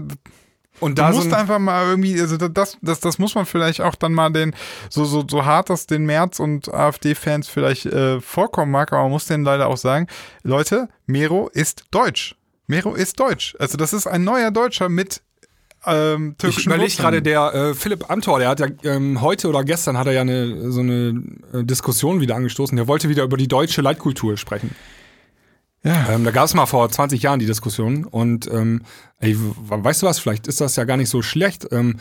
Und Du da musst sind, einfach mal irgendwie, also das, das, das muss man vielleicht auch dann mal den, so, so, so hart das den Merz und AfD-Fans vielleicht äh, vorkommen mag, aber man muss denen leider auch sagen, Leute, Mero ist deutsch. Mero ist deutsch. Also das ist ein neuer Deutscher mit ähm, ich türkischen überlege Wurzeln. gerade, der äh, Philipp Amthor, der hat ja ähm, heute oder gestern hat er ja eine, so eine äh, Diskussion wieder angestoßen. Der wollte wieder über die deutsche Leitkultur sprechen. Ja. Ähm, da gab es mal vor 20 Jahren die Diskussion und ähm, ey, weißt du was, vielleicht ist das ja gar nicht so schlecht. Ähm,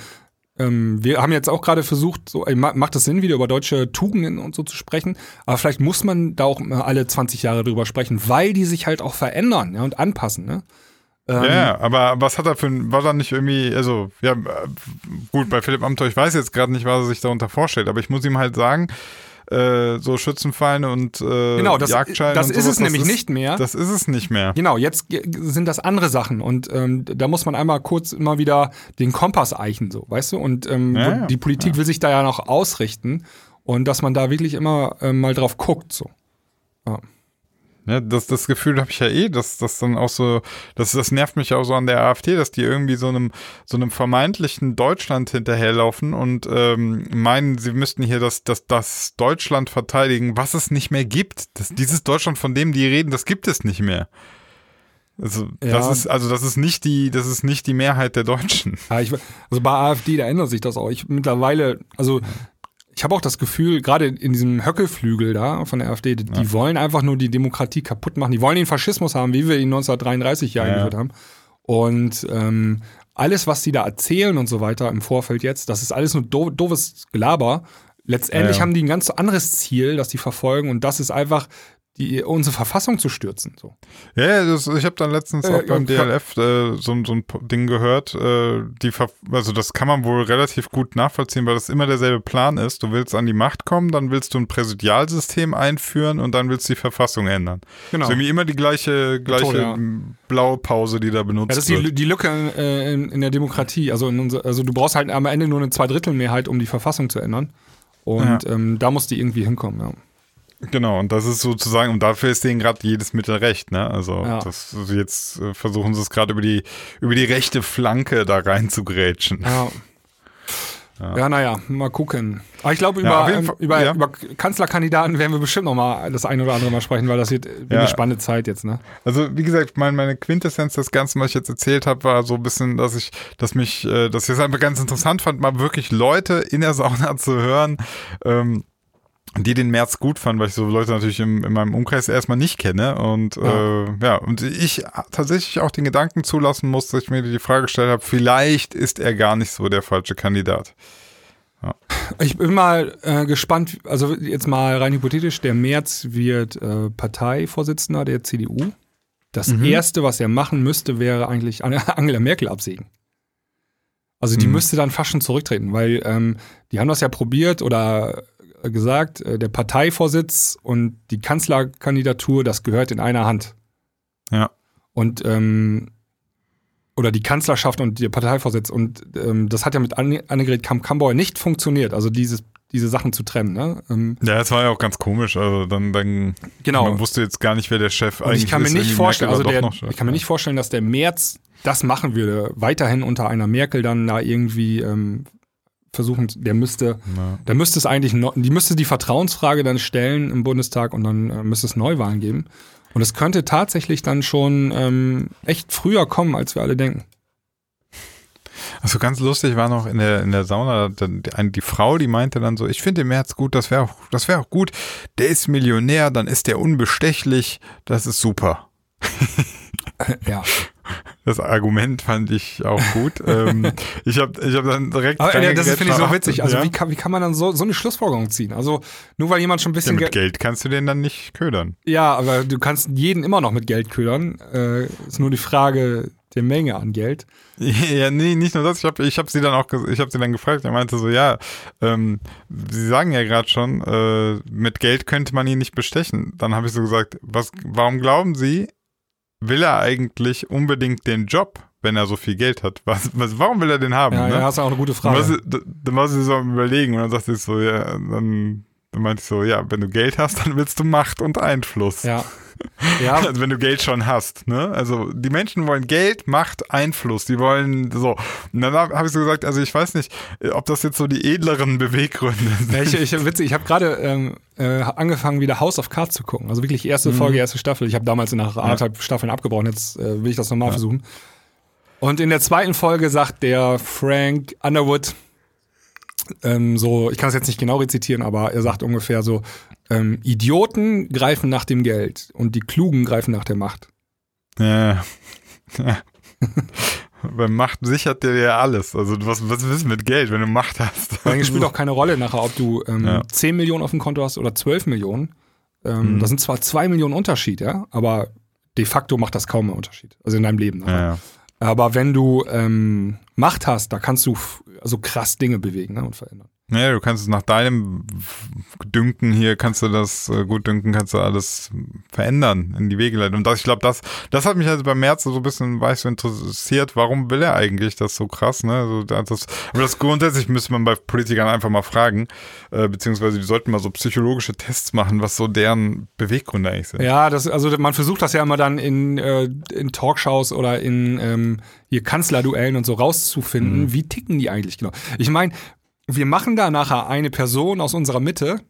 ähm, wir haben jetzt auch gerade versucht, so, ey, ma- macht es Sinn, wieder über deutsche Tugenden und so zu sprechen, aber vielleicht muss man da auch alle 20 Jahre drüber sprechen, weil die sich halt auch verändern ja, und anpassen. Ne? Ähm, Ja, ja, aber was hat er für ein, war da nicht irgendwie, also, ja, äh, gut, bei Philipp Amthor, ich weiß jetzt gerade nicht, was er sich darunter vorstellt, aber ich muss ihm halt sagen, äh, so Schützenvereine und äh, Genau, das- Jagdscheine das ist es nämlich nicht mehr. Das ist es nicht mehr. Genau, jetzt sind das andere Sachen und ähm, da muss man einmal kurz immer wieder den Kompass eichen, so, weißt du? Und ähm, Ja, ja, die Politik will sich da ja noch ausrichten und dass man da wirklich immer ähm, mal drauf guckt, so. Ja, Ja, das, das Gefühl habe ich ja eh, dass das dann auch so, das, das nervt mich auch so an der AfD, dass die irgendwie so einem, so einem vermeintlichen Deutschland hinterherlaufen und ähm, meinen, sie müssten hier das, das, das Deutschland verteidigen, was es nicht mehr gibt. Das, dieses Deutschland, von dem die reden, das gibt es nicht mehr. Also, Ja. das ist, also das ist nicht die, das ist nicht die Mehrheit der Deutschen. Ja, ich, also bei AfD, da ändert sich das auch. Ich mittlerweile, also ich habe auch das Gefühl, gerade in diesem Höckelflügel da von der AfD, die, die wollen einfach nur die Demokratie kaputt machen. Die wollen den Faschismus haben, wie wir ihn 1933 hier Ja. eingeführt haben. Und ähm, alles, was die da erzählen und so weiter im Vorfeld jetzt, das ist alles nur do doofes Gelaber. Letztendlich Ja, ja. haben die ein ganz anderes Ziel, das die verfolgen, und das ist einfach, die, unsere Verfassung zu stürzen. So. Ja, ja, das, ich habe dann letztens Äh, auch beim ja, DLF äh, so, so ein Ding gehört, äh, die ver also das kann man wohl relativ gut nachvollziehen, weil das immer derselbe Plan ist. Du willst an die Macht kommen, dann willst du ein Präsidialsystem einführen und dann willst du die Verfassung ändern. Genau. Ist irgendwie immer die gleiche, gleiche Methode, ja. Blaupause, die da benutzt Ja, das ist die, wird. Die Lücke äh, in, in der Demokratie. Also, in unser, also du brauchst halt am Ende nur eine Zweidrittelmehrheit, um die Verfassung zu ändern. Und ähm, da muss die irgendwie hinkommen, ja. Genau, und das ist sozusagen, und dafür ist denen gerade jedes Mittel recht, ne? Also Ja. das, jetzt äh, versuchen sie es gerade über die, über die rechte Flanke da rein zu grätschen. Ja. Ja, naja, mal gucken. Aber ich glaube, Ja, über, jeden ähm, Fall, über, ja. über Kanzlerkandidaten werden wir bestimmt noch mal das eine oder andere Mal sprechen, weil das wird, Ja. eine spannende Zeit jetzt, ne? Also wie gesagt, mein, meine Quintessenz des Ganzen, was ich jetzt erzählt habe, war so ein bisschen, dass ich, dass mich, äh, dass ich es einfach ganz interessant fand, mal wirklich Leute in der Sauna zu hören, ähm, die den März gut fanden, weil ich so Leute natürlich im, in meinem Umkreis erstmal nicht kenne und ja. Äh, ja und ich tatsächlich auch den Gedanken zulassen muss, dass ich mir die Frage gestellt habe, vielleicht ist er gar nicht so der falsche Kandidat. Ich bin mal äh, gespannt, also jetzt mal rein hypothetisch, der Merz wird äh, Parteivorsitzender der CDU. Das Mhm. Erste, was er machen müsste, wäre eigentlich An- Angela Merkel absägen. Also die Mhm. müsste dann fast schon zurücktreten, weil ähm, die haben das ja probiert oder gesagt, äh, der Parteivorsitz und die Kanzlerkandidatur, das gehört in einer Hand. Ja. Und ähm, oder die Kanzlerschaft und der Parteivorsitz. Und ähm, das hat ja mit Anne- Annegret Kamp-Kambauer nicht funktioniert, also dieses, diese Sachen zu trennen. Ne? Ähm, Ja, das war ja auch ganz komisch. Also dann, dann genau. man wusste jetzt gar nicht, wer der Chef Und eigentlich ich kann mir ist. nicht vorstellen, also Merkel der, ich kann mir nicht vorstellen, dass der März das machen würde, weiterhin unter einer Merkel dann da irgendwie ähm, versuchen, der müsste, Ja. da müsste es eigentlich, die müsste die Vertrauensfrage dann stellen im Bundestag und dann äh, müsste es Neuwahlen geben. Und es könnte tatsächlich dann schon ähm, echt früher kommen, als wir alle denken. Also ganz lustig war noch in der, in der Sauna die, Frau, die meinte dann so, ich finde den März gut, das wäre auch, das wäre auch gut. Der ist Millionär, dann ist der unbestechlich, das ist super. ja. Das Argument fand ich auch gut. ähm, ich habe ich hab dann direkt. Aber äh, das finde ich so witzig. Also ja? wie, kann, wie kann man dann so, so eine Schlussfolgerung ziehen? Also nur weil jemand schon ein ja, bisschen mit Geld. Geld kannst du den dann nicht ködern. Ja, aber du kannst jeden immer noch mit Geld ködern. Äh, ist nur die Frage der Menge an Geld. Ja, nee, nicht nur das. Ich habe ich hab sie dann auch, ich habe sie dann gefragt. Er meinte so, ja, ähm, Sie sagen ja gerade schon, äh, mit Geld könnte man ihn nicht bestechen. Dann habe ich so gesagt, was, warum glauben Sie, will er eigentlich unbedingt den Job, wenn er so viel Geld hat? Was, was, warum will er den haben? Ja, ne? ja, hast du auch eine gute Frage. dann war sie so am überlegen und dann sagte ich so, ja, dann, dann meinte ich so, ja, wenn du Geld hast, dann willst du Macht und Einfluss. Ja. Ja, Also wenn du Geld schon hast, ne? Also die Menschen wollen Geld, Macht, Einfluss. Die wollen so. Und dann habe hab ich so gesagt, also ich weiß nicht, ob das jetzt so die edleren Beweggründe sind. Ja, ich, ich, witzig, ich habe gerade ähm, äh, angefangen, wieder House of Cards zu gucken. Also wirklich erste Folge, erste Staffel. Ich habe damals nach anderthalb Staffeln abgebrochen, jetzt äh, will ich das nochmal versuchen. Und in der zweiten Folge sagt der Frank Underwood, ähm, so, ich kann es jetzt nicht genau rezitieren, aber er sagt ungefähr so, ähm, Idioten greifen nach dem Geld und die Klugen greifen nach der Macht. Ja. ja. Weil Macht sichert dir ja alles. Also was, was ist mit Geld, wenn du Macht hast? Eigentlich spielt auch keine Rolle nachher, ob du ähm, Ja. 10 Millionen auf dem Konto hast oder 12 Millionen. Ähm, Mhm. Das sind zwar 2 Millionen Unterschied, ja, aber de facto macht das kaum einen Unterschied. Also in deinem Leben. nachher. Ja, ja. Aber wenn du ähm, Macht hast, da kannst du also krass Dinge bewegen ne, und verändern. Naja, du kannst es nach deinem Dünken hier, kannst du das äh, gut dünken, kannst du alles verändern, in die Wege leiten. Und das, ich glaube, das, das hat mich also beim März so ein bisschen, war ich so interessiert, warum will er eigentlich das so krass, ne? Also, das, aber das grundsätzlich müsste man bei Politikern einfach mal fragen, äh, beziehungsweise die sollten mal so psychologische Tests machen, was so deren Beweggründe eigentlich sind. Ja, das, also man versucht das ja immer dann in, äh, in Talkshows oder in ähm, hier Kanzlerduellen und so rauszufinden, Mhm. wie ticken die eigentlich genau. Ich meine, wir machen da nachher eine Person aus unserer Mitte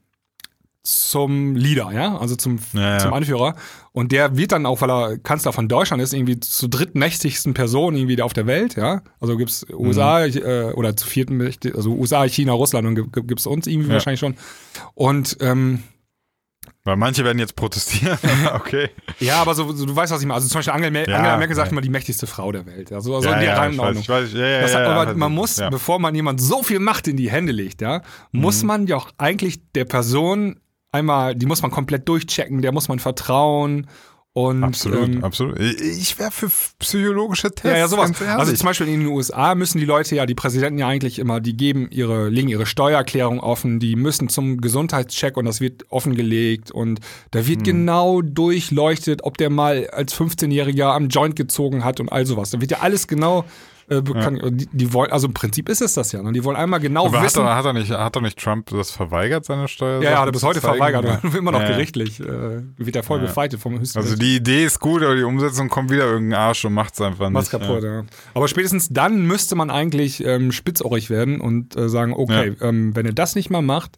zum Leader, ja, also zum, Ja, ja. zum Anführer. Und der wird dann auch, weil er Kanzler von Deutschland ist, irgendwie zur drittmächtigsten Person irgendwie auf der Welt, ja. Also gibt's USA Mhm. äh, oder zu vierten also USA, China, Russland und gibt- gibt's uns irgendwie Ja. wahrscheinlich schon. Und ähm, Weil manche werden jetzt protestieren, okay. ja, aber so, so, du weißt, was ich meine. Also zum Beispiel Angela, Mer Ja, Angela Merkel sagt ja. immer die mächtigste Frau der Welt. Also, also ja, in der ja, ich weiß, Reihenordnung. ich weiß, ja, ja, Das aber also, man muss, ja. Mhm. bevor man jemand so viel Macht in die Hände legt, ja, muss man ja auch eigentlich der Person einmal, die muss man komplett durchchecken, der muss man vertrauen und Absolut, ähm, absolut. Ich wäre für psychologische Tests. ja, ja, sowas. Also zum Beispiel in den USA müssen die Leute ja, die Präsidenten ja eigentlich immer, die geben ihre, legen ihre Steuererklärung offen, die müssen zum Gesundheitscheck und das wird offengelegt und da Hm. wird genau durchleuchtet, ob der mal als 15-Jähriger am Joint gezogen hat und all sowas. Da wird ja alles genau äh, bekannt. Die, die wollen, also im Prinzip ist es das ja. Ne? Die wollen einmal genau aber hat wissen. er, hat, er nicht, hat er nicht Trump das verweigert, seine Steuer? ja, ja, hat er bis heute verweigert. Ja. Immer noch Ja, ja. gerichtlich. Äh, wird ja voll Ja. gefeitet vom höchsten Also die Idee ist gut, aber die Umsetzung kommt wieder irgendein Arsch und macht's einfach nicht. Macht's kaputt, ja. Aber spätestens dann müsste man eigentlich ähm, spitzohrig werden und äh, sagen, okay, ähm, wenn er das nicht mal macht,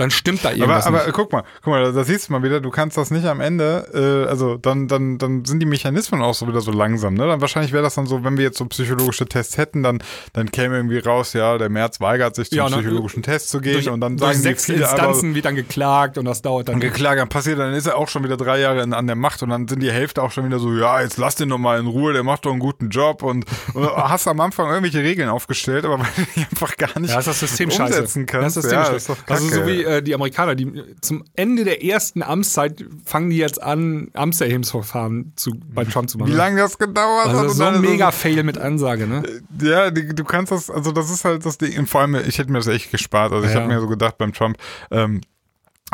dann stimmt da Aber, irgendwas aber nicht. guck mal, guck mal, da siehst du mal wieder, du kannst das nicht am Ende, äh, also dann, dann, dann sind die Mechanismen auch so wieder so langsam, ne? Dann wahrscheinlich wäre das dann so, wenn wir jetzt so psychologische Tests hätten, dann, dann käme irgendwie raus, ja, der März weigert sich zum Ja, ne, psychologischen Test zu gehen Durch, und dann sagen sechs viele, aber, Instanzen wird dann geklagt und das dauert dann. geklagt, dann passiert, dann ist er auch schon wieder drei Jahre in, an der Macht und dann sind die Hälfte auch schon wieder so, ja, jetzt lass den doch mal in Ruhe, der macht doch einen guten Job und, und hast am Anfang irgendwelche Regeln aufgestellt, aber weil du die einfach gar nicht Ja, das ist das System scheiße. umsetzen kannst. Das ist das System ja, scheiße. ist doch Also so wie äh, die Amerikaner, die zum Ende der ersten Amtszeit fangen die jetzt an, Amtserhebungsverfahren zu, bei Trump zu machen. Wie lange das gedauert Also hat. das ist so ein ist es- mega Fail mit Ansage, ne? Ja, die, du kannst das, also das ist halt das Ding. Und vor allem, ich hätte mir das echt gespart. Also ich Ja. habe mir so gedacht beim Trump, ähm,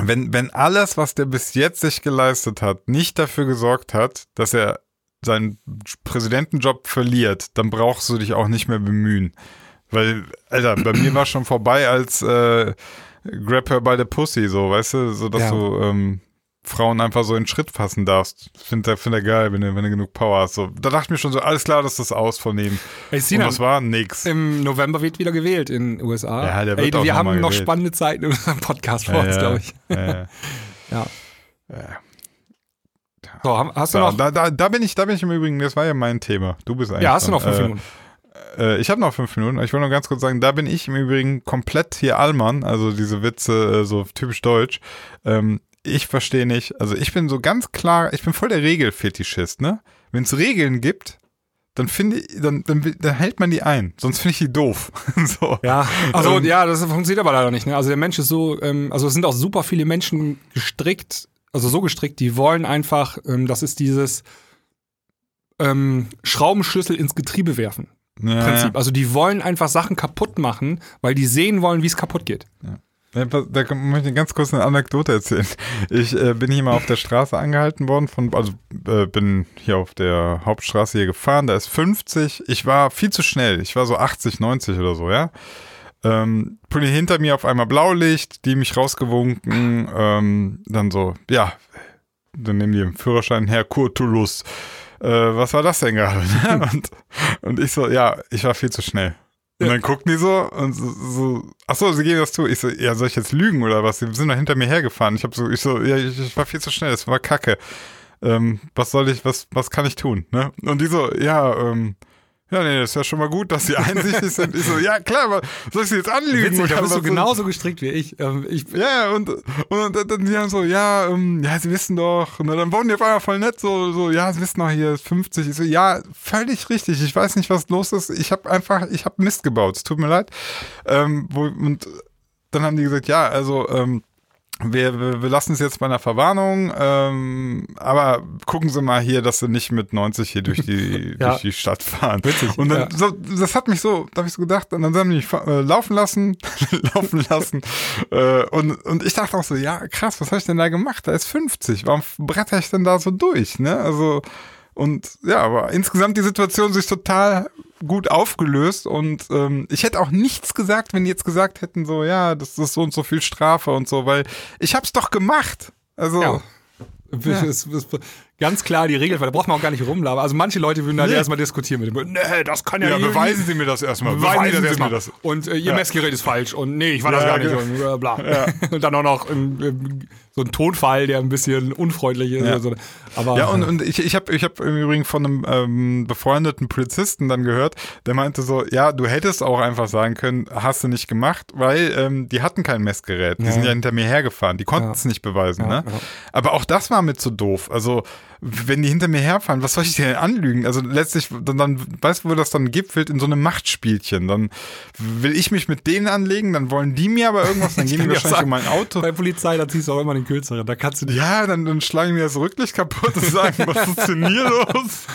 wenn, wenn alles, was der bis jetzt sich geleistet hat, nicht dafür gesorgt hat, dass er seinen Präsidentenjob verliert, dann brauchst du dich auch nicht mehr bemühen. Weil, Alter, bei mir war schon vorbei als äh, Grab her by the Pussy, so, weißt du, so dass Ja. du ähm, Frauen einfach so in Schritt fassen darfst. Find er, find er geil, wenn du, wenn du genug Power hast. So, da dachte ich mir schon so, alles klar, das ist das aus von ihm. Ey, Und Sinan, das war nix. im November wird wieder gewählt in den USA. Ja, der wird Ey, auch wir noch haben noch spannende Zeiten in unserem Podcast vor uns, glaube ich. Ja, ja. Ja. Ja. So, hast du So, noch? da, da, da bin ich, da bin ich im Übrigen, das war ja mein Thema. Du bist eigentlich. Ja, hast du noch fünf äh, Minuten? Äh, ich habe noch fünf Minuten. Ich will nur ganz kurz sagen, da bin ich im Übrigen komplett hier Allmann, also diese Witze äh, so typisch deutsch. Ähm, ich verstehe nicht, also ich bin so ganz klar, ich bin voll der Regelfetischist, ne? Wenn es Regeln gibt, dann finde ich, dann, dann, dann hält man die ein, sonst finde ich die doof. so. Ja, also Ähm, ja, das funktioniert aber leider nicht. Ne? Also der Mensch ist so, ähm, also es sind auch super viele Menschen gestrickt, also so gestrickt, die wollen einfach, ähm, das ist dieses ähm, Schraubenschlüssel ins Getriebe werfen. Ja, Prinzip. Also die wollen einfach Sachen kaputt machen, weil die sehen wollen, wie es kaputt geht. Ja, Da möchte ich ganz kurz eine Anekdote erzählen. Ich äh, bin hier mal auf der Straße angehalten worden von, also äh, bin hier auf der Hauptstraße hier gefahren, da ist 50, ich war viel zu schnell, ich war so 80, 90 oder so, ja. Ähm, Pulli hinter mir auf einmal Blaulicht, die mich rausgewunken, ähm, dann so, ja, dann nehmen die den Führerschein her, Kurt Toulouse. Äh, was war das denn gerade? und, und ich so, ja, ich war viel zu schnell. Und dann gucken die so und so, so ach so, sie geben das zu. Ich so, ja, soll ich jetzt lügen oder was? Sie sind doch hinter mir hergefahren. Ich habe so, ich so, ja, ich, ich war viel zu schnell, das war kacke. Ähm, was soll ich, was, was kann ich tun? Ne? Und die so, ja, ähm, ja, nee, das ist ja schon mal gut, dass sie einsichtig sind. Ich so, ja, klar, aber soll ich sie jetzt anlügen? Witzig, da bist du genauso gestrickt wie ich. Ähm, ich ja, und, und dann, die haben so, ja, ähm, ja, sie wissen doch, und dann wurden die auf einmal voll nett, so, so, ja, sie wissen doch hier ist 50. Ich so, ja, völlig richtig, ich weiß nicht, was los ist. Ich habe einfach, ich habe Mist gebaut, es tut mir leid. Ähm, wo, und dann haben die gesagt, ja, also, ähm, wir, wir, wir lassen es jetzt bei einer Verwarnung, ähm, aber gucken Sie mal hier, dass Sie nicht mit 90 hier durch die, Ja. durch die Stadt fahren. Witzig, Und dann, ja. so, das hat mich so, da habe ich so gedacht, und dann haben die mich äh, laufen lassen, laufen lassen. Äh, und, und ich dachte auch so, ja, krass, was habe ich denn da gemacht? Da ist 50. Warum bretter ich denn da so durch? Ne? Also, und ja, aber insgesamt die Situation sich total gut aufgelöst und ähm, ich hätte auch nichts gesagt, wenn die jetzt gesagt hätten, so, ja, das ist so und so viel Strafe und so, weil ich hab's doch gemacht. Also, Ja. Das ist, ist ganz klar die Regel, weil da braucht man auch gar nicht rumlabern. Also manche Leute würden dann Nee. erstmal diskutieren mit dem. Nee, das kann ja, ja, beweisen. Sie mir das erstmal. Beweisen Sie das mir das. Und äh, Ihr Messgerät ist falsch. Und nee, ich war das Ja, gar nicht. Und äh, bla. Und dann auch noch ähm, ähm, so ein Tonfall, der ein bisschen unfreundlich ist. Ja. So. Aber, Ja, und, und ich, ich habe ich hab im Übrigen von einem ähm, befreundeten Polizisten dann gehört, der meinte so, ja, du hättest auch einfach sagen können, hast du nicht gemacht, weil ähm, die hatten kein Messgerät. Die Ja. sind ja hinter mir hergefahren, die konnten Ja. es nicht beweisen. Ja, ne? ja. Aber auch das war mir zu doof. Also, wenn die hinter mir herfahren, was soll ich denn anlügen? Also letztlich, dann, dann weißt du, wo das dann gipfelt? In so einem Machtspielchen. Dann will ich mich mit denen anlegen, dann wollen die mir aber irgendwas, dann gehen die dir wahrscheinlich sagen, um mein Auto. bei Polizei, da ziehst du auch immer den Kürzeren. Da kannst du nicht. Ja, dann, dann schlagen mir das Rücklicht kaputt und sagen, was ist denn hier los?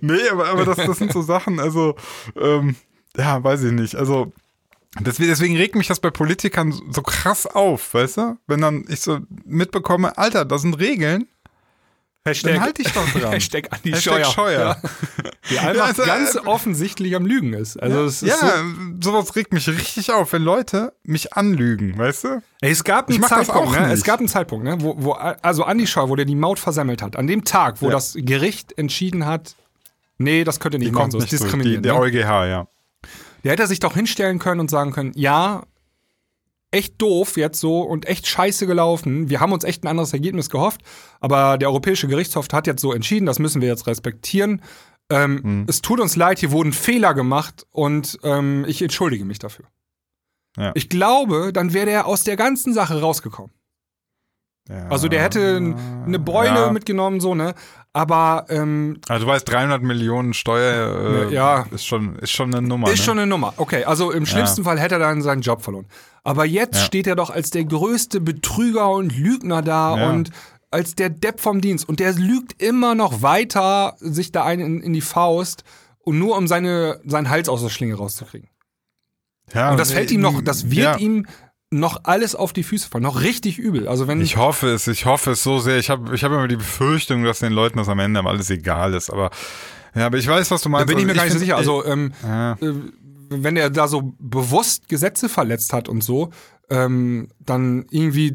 nee, aber, aber das, das sind so Sachen, also, ähm, ja, weiß ich nicht. Also, deswegen, regt mich das bei Politikern so- so krass auf, weißt du? Wenn dann ich so mitbekomme, Alter, das sind Regeln, Hashtag, dann halt dich doch dran. Hashtag Andi Hashtag Scheuer. Scheuer. Ja. Die einfach also, ganz äh, offensichtlich am Lügen ist. Also es ist ja, so, sowas regt mich richtig auf, wenn Leute mich anlügen, weißt du? Ey, es gab einen Ich Zeitpunkt, ne? es gab einen Zeitpunkt, ne? wo, wo also Andi Scheuer, wo der die Maut versammelt hat, an dem Tag, wo Ja. das Gericht entschieden hat, nee, das könnt ihr nicht Die machen, so ist nicht durch, die, diskriminierend. der ne? EuGH, ja. Der hätte sich doch hinstellen können und sagen können, ja, echt doof jetzt so und echt scheiße gelaufen. Wir haben uns echt ein anderes Ergebnis gehofft, aber der Europäische Gerichtshof hat jetzt so entschieden, das müssen wir jetzt respektieren. Ähm, Mhm. Es tut uns leid, hier wurden Fehler gemacht und ähm, ich entschuldige mich dafür. Ja. Ich glaube, dann wäre der aus der ganzen Sache rausgekommen. ja. Also der hätte eine Beule Ja. mitgenommen, so, ne? Aber ähm, Also du weißt, 300 Millionen Steuer äh, Ja. ist, schon, ist schon eine Nummer. ist ne? schon eine Nummer. Okay, also im schlimmsten Fall hätte er dann seinen Job verloren. Aber jetzt Ja. steht er doch als der größte Betrüger und Lügner da Ja. und als der Depp vom Dienst. Und der lügt immer noch weiter sich da ein in, in die Faust und nur um seine, seinen Hals aus der Schlinge rauszukriegen. ja, Und das fällt ihm noch, das wird ja. ihm noch alles auf die Füße fallen. Noch richtig übel. Also wenn Ich hoffe es, ich hoffe es so sehr. Ich habe ich hab immer die Befürchtung, dass den Leuten das am Ende alles egal ist. Aber ja, aber ich weiß, was du da meinst. bin ich mir Also gar nicht so sicher. Also ähm, ja. äh, wenn er da so bewusst Gesetze verletzt hat und so, ähm, dann irgendwie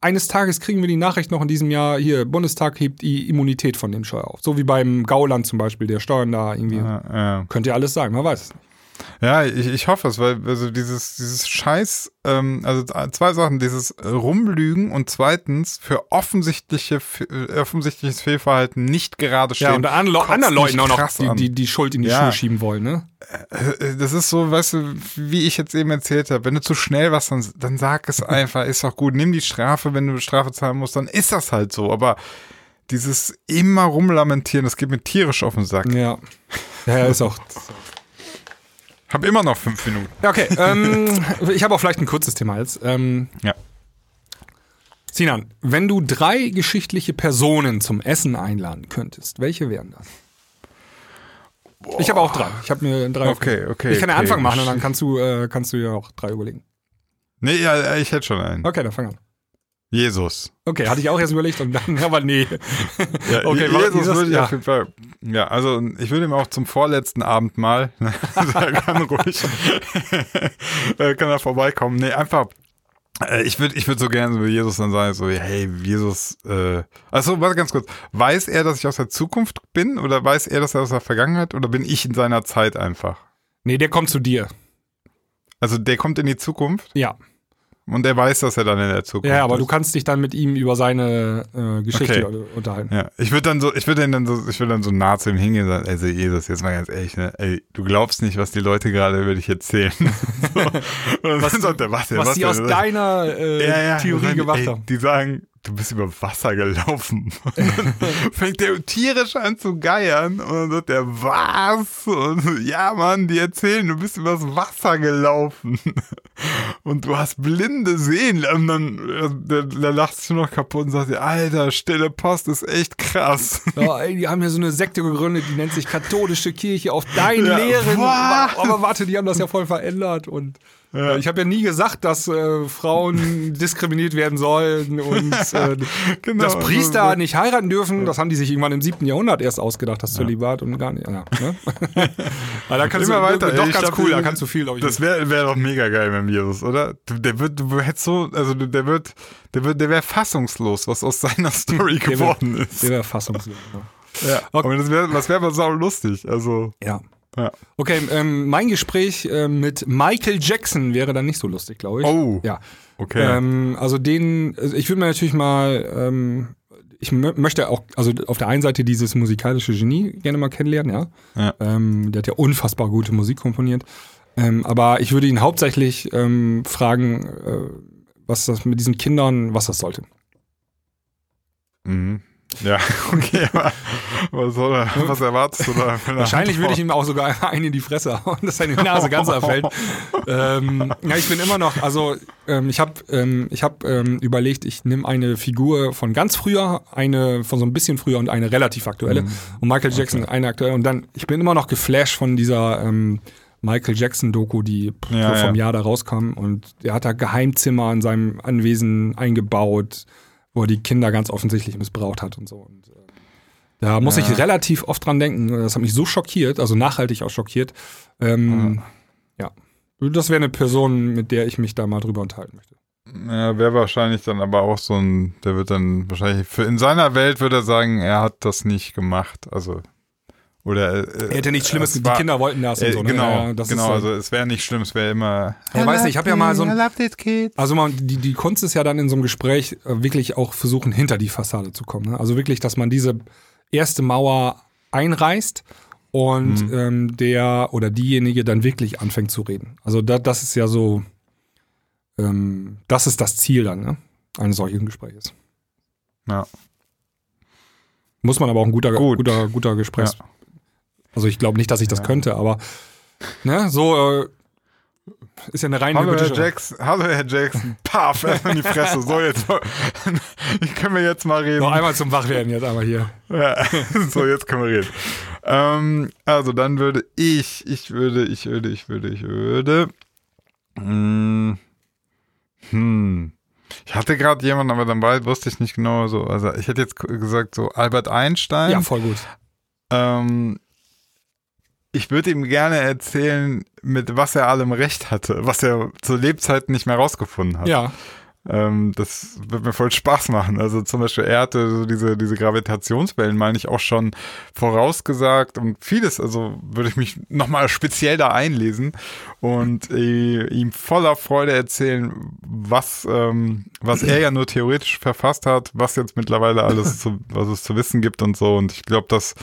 eines Tages kriegen wir die Nachricht noch in diesem Jahr, hier, Bundestag hebt die Immunität von dem Steuer auf. So wie beim Gauland zum Beispiel, der Steuern da irgendwie. ja, ja. Könnte ja alles sein, man weiß es nicht. Ja, ich, ich hoffe es, weil also dieses, dieses Scheiß, ähm, also zwei Sachen, dieses Rumlügen und zweitens für offensichtliche, äh, offensichtliches Fehlverhalten nicht gerade stehen. Ja, und anderen mich Leuten auch noch die, die, die Schuld in die Ja. Schuhe schieben wollen, ne? Äh, Das ist so, weißt du, wie ich jetzt eben erzählt habe, wenn du zu schnell was, dann, dann sag es einfach, ist doch gut, nimm die Strafe, wenn du Strafe zahlen musst, dann ist das halt so, aber dieses immer rumlamentieren, das geht mir tierisch auf den Sack. Ja. Ja, ja, ist auch. Hab immer noch fünf Minuten. Ja, okay. Ähm, ich habe auch vielleicht ein kurzes Thema jetzt. Ähm, Ja. Sinan, wenn du drei geschichtliche Personen zum Essen einladen könntest, welche wären das? Ich habe auch drei. Ich habe mir drei. Okay, okay, Ich kann ja okay. Anfang machen und dann kannst du, äh, kannst du ja auch drei überlegen. Nee, ja, ich hätte schon einen. Okay, dann fang an. Jesus. Okay, hatte ich auch erst überlegt und dann, aber nee. Ja, Okay, Jesus Jesus, würde ich ja. auf jeden Fall. Ja, also ich würde ihm auch zum vorletzten Abendmahl, also er kann ruhig, äh, kann er vorbeikommen. Nee, einfach, äh, ich würde ich würd so gerne wie Jesus dann sagen, so, hey, Jesus, äh, also warte ganz kurz, weiß er, dass ich aus der Zukunft bin oder weiß er, dass er aus der Vergangenheit oder bin ich in seiner Zeit einfach? Nee, der kommt zu dir. Also der kommt in die Zukunft Ja. Und er weiß, dass er dann in der Zukunft Ja, aber ist. du kannst dich dann mit ihm über seine äh, Geschichte Okay. unterhalten. Ja, ich würde dann so, ich würde dann so, ich würde dann so nah zu ihm hingehen und sagen, also Jesus, jetzt mal ganz ehrlich, ne, ey, du glaubst nicht, was die Leute gerade über dich erzählen. so. Was- sagt er, was, Was was die aus deiner äh, ja, ja, Theorie gemacht haben. Die sagen, du bist über Wasser gelaufen. Dann fängt der tierisch an zu geiern und dann sagt er, was? Und ja, Mann, die erzählen, du bist übers Wasser gelaufen. und du hast blinde Sehen und dann äh, da, da lachst du noch kaputt und sagst dir, Alter, stille Post ist echt krass. Ja, ey, die haben ja so eine Sekte gegründet, die nennt sich Katholische Kirche auf deinen Ja, Lehren. was? Aber warte, die haben das ja voll verändert und äh, ich habe ja nie gesagt, dass äh, Frauen diskriminiert werden sollen und äh, Genau, dass Priester nicht heiraten dürfen. Das haben die sich irgendwann im siebten Jahrhundert erst ausgedacht, das Zölibat und gar nicht. Ja, ne? Aber da kannst Immer du weiter. Doch ich ganz glaub, cool, da das- kannst du viel, ich. Das wäre wär doch mega geil mit Jesus, oder? Der wird, du hättest so, also der wird, der wird, der wäre fassungslos, was aus seiner Story Der wär- geworden ist. Der wäre fassungslos. Ja. Ja. Aber das wäre, das wäre aber sau lustig. Also, ja. Ja. Okay, ähm, mein Gespräch ähm, mit Michael Jackson wäre dann nicht so lustig, glaube ich. Oh. Ja. Okay. Ähm, also den, also ich würde mir natürlich mal, ähm, ich mö- möchte auch, also auf der einen Seite dieses musikalische Genie gerne mal kennenlernen, ja. Ja. Ähm, der hat ja unfassbar gute Musik komponiert. Ähm, aber ich würde ihn hauptsächlich ähm, fragen, äh, was das mit diesen Kindern, was das sollte. Mhm. Ja, okay, aber was, soll er, was erwartest du da? Wahrscheinlich würde ich ihm auch sogar einen in die Fresse hauen, dass seine Nase ganz abfällt. ähm, ja, ich bin immer noch, also ähm, ich habe ähm, ich hab, ähm, überlegt, ich nehme eine Figur von ganz früher, eine von so ein bisschen früher und eine relativ aktuelle. Mhm. Und Michael Jackson eine aktuelle. Und dann, ich bin immer noch geflasht von dieser ähm, Michael Jackson-Doku, die Ja, vom ja. Jahr da rauskam. Und der hat da Geheimzimmer in seinem Anwesen eingebaut, wo er die Kinder ganz offensichtlich missbraucht hat und so. Und, äh, da muss Ja. ich relativ oft dran denken. Das hat mich so schockiert, also nachhaltig auch schockiert. Ähm, ja. Das wäre eine Person, mit der ich mich da mal drüber unterhalten möchte. Ja, wäre wahrscheinlich dann aber auch so ein, der wird dann wahrscheinlich, für, in seiner Welt würde er sagen, er hat das nicht gemacht. Also, oder. Äh, Er hätte nichts Schlimmes, es die war- Kinder wollten das und Äh, so. Ne? genau, Ja, das genau. So- also es wäre nicht schlimm, es wäre immer. Ja, weiß nicht, ich hab ja mal so ein-. Also man, die, die Kunst ist ja dann in so einem Gespräch äh, wirklich auch versuchen, hinter die Fassade zu kommen. Ne? Also wirklich, dass man diese erste Mauer einreißt und ähm, der oder diejenige dann wirklich anfängt zu reden. Also da, das ist ja so, ähm, das ist das Ziel dann, ne? eines solchen Gesprächs. Ja. Muss man aber auch ein guter, Gut. guter, guter Gesprächs. Ja. Also ich glaube nicht, dass ich das Ja. könnte, aber ne, so äh, ist ja eine rein Hallo Herr Jackson, hallo Herr Jackson, paf, erstmal in die Fresse. So, jetzt können wir jetzt mal reden. Noch einmal zum Wachwerden jetzt einmal hier. Ja, so, jetzt können wir reden. Ähm, also dann würde ich, ich würde, ich würde, ich würde, ich würde. Hm. hm. Ich hatte gerade jemanden, aber dann war, wusste ich nicht genau so. Also ich hätte jetzt gesagt so Albert Einstein. Ja, voll gut. Ähm, ich würde ihm gerne erzählen, mit was er allem recht hatte, was er zu Lebzeiten nicht mehr rausgefunden hat. Ja. Ähm, das wird mir voll Spaß machen. Also zum Beispiel, er hatte so diese, diese Gravitationswellen, meine ich, auch schon vorausgesagt und vieles, also würde ich mich nochmal speziell da einlesen und äh, ihm voller Freude erzählen, was, ähm, was er ja nur theoretisch verfasst hat, was jetzt mittlerweile alles zu, was es zu wissen gibt und so. Und ich glaube, dass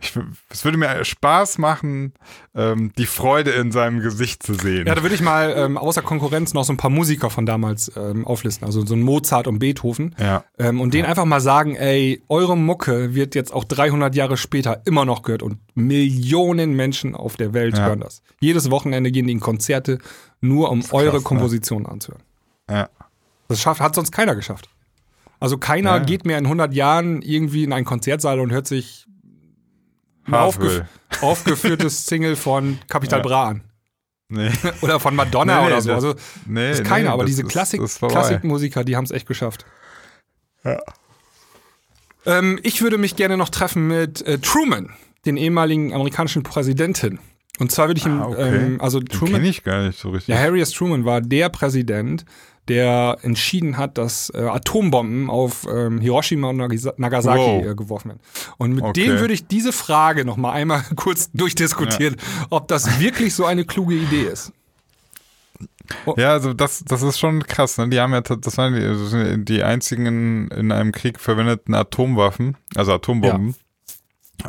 ich, es würde mir Spaß machen, ähm, die Freude in seinem Gesicht zu sehen. Ja, da würde ich mal ähm, außer Konkurrenz noch so ein paar Musiker von damals ähm, auflisten. Also so ein Mozart und Beethoven. ja. Ähm, und denen einfach mal sagen, ey, eure Mucke wird jetzt auch 300 Jahre später immer noch gehört und Millionen Menschen auf der Welt Ja. hören das. Jedes Wochenende gehen die in Konzerte, nur um eure krass, ne? Kompositionen anzuhören. ja. Das schafft, hat sonst keiner geschafft. Also keiner Ja. geht mehr in 100 Jahren irgendwie in einen Konzertsaal und hört sich. Aufgef aufgeführtes Single von Capital Ja. Bra an. Nee. Oder von Madonna Nee, oder so. das- Also Nee, ist keiner, nee, aber diese Klassik, ist. Klassikmusiker, die haben es echt geschafft. Ja. Ähm, ich würde mich gerne noch treffen mit äh, Truman, den ehemaligen amerikanischen Präsidenten. Und zwar würde ich ihm, Ah, okay. ähm, also Den Truman, kenne ich gar nicht so richtig. ja, Harry S. Truman war der Präsident, der entschieden hat, dass äh, Atombomben auf ähm, Hiroshima und Nagasaki Wow. äh, geworfen werden. Und mit Okay. dem würde ich diese Frage noch mal einmal kurz durchdiskutieren, ob das wirklich so eine kluge Idee ist. Ja, also das, das ist schon krass. Ne? Die haben ja, das waren die, das die einzigen in einem Krieg verwendeten Atomwaffen, also Atombomben.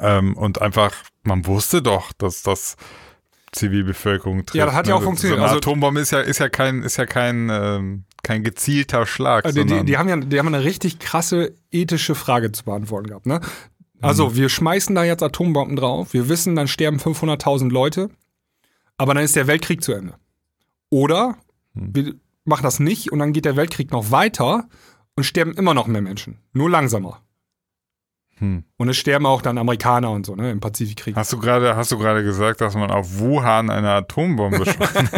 Ähm, und einfach, man wusste doch, dass das Zivilbevölkerung trifft. Ja, das hat ja ne? auch funktioniert. So eine Also- Atombombe ist ja, ist ja kein, ist ja kein, ähm, kein gezielter Schlag. Also die, die, haben ja, die haben eine richtig krasse ethische Frage zu beantworten gehabt. Ne? Also Mhm. wir schmeißen da jetzt Atombomben drauf. Wir wissen, dann sterben 500.000 Leute, aber dann ist der Weltkrieg zu Ende. Oder Mhm. wir machen das nicht und dann geht der Weltkrieg noch weiter und sterben immer noch mehr Menschen. Nur langsamer. Hm. Und es sterben auch dann Amerikaner und so, ne, im Pazifikkrieg. Hast du gerade, hast du gerade gesagt, dass man auf Wuhan eine Atombombe schmeißt?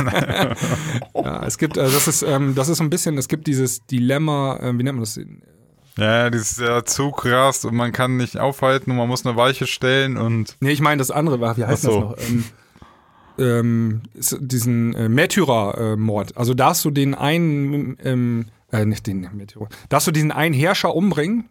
Ja, es gibt, also das ist, ähm, das ist so ein bisschen, es gibt dieses Dilemma, ähm, wie nennt man das? ja, dieses der Zug rast und man kann nicht aufhalten und man muss eine Weiche stellen und Nee, ich meine das andere, war- wie heißt so. das noch? Ähm, ähm, diesen äh, Märtyrer-Mord. Also darfst du den einen, ähm, äh, nicht den Märtyrer, darfst du diesen einen Herrscher umbringen,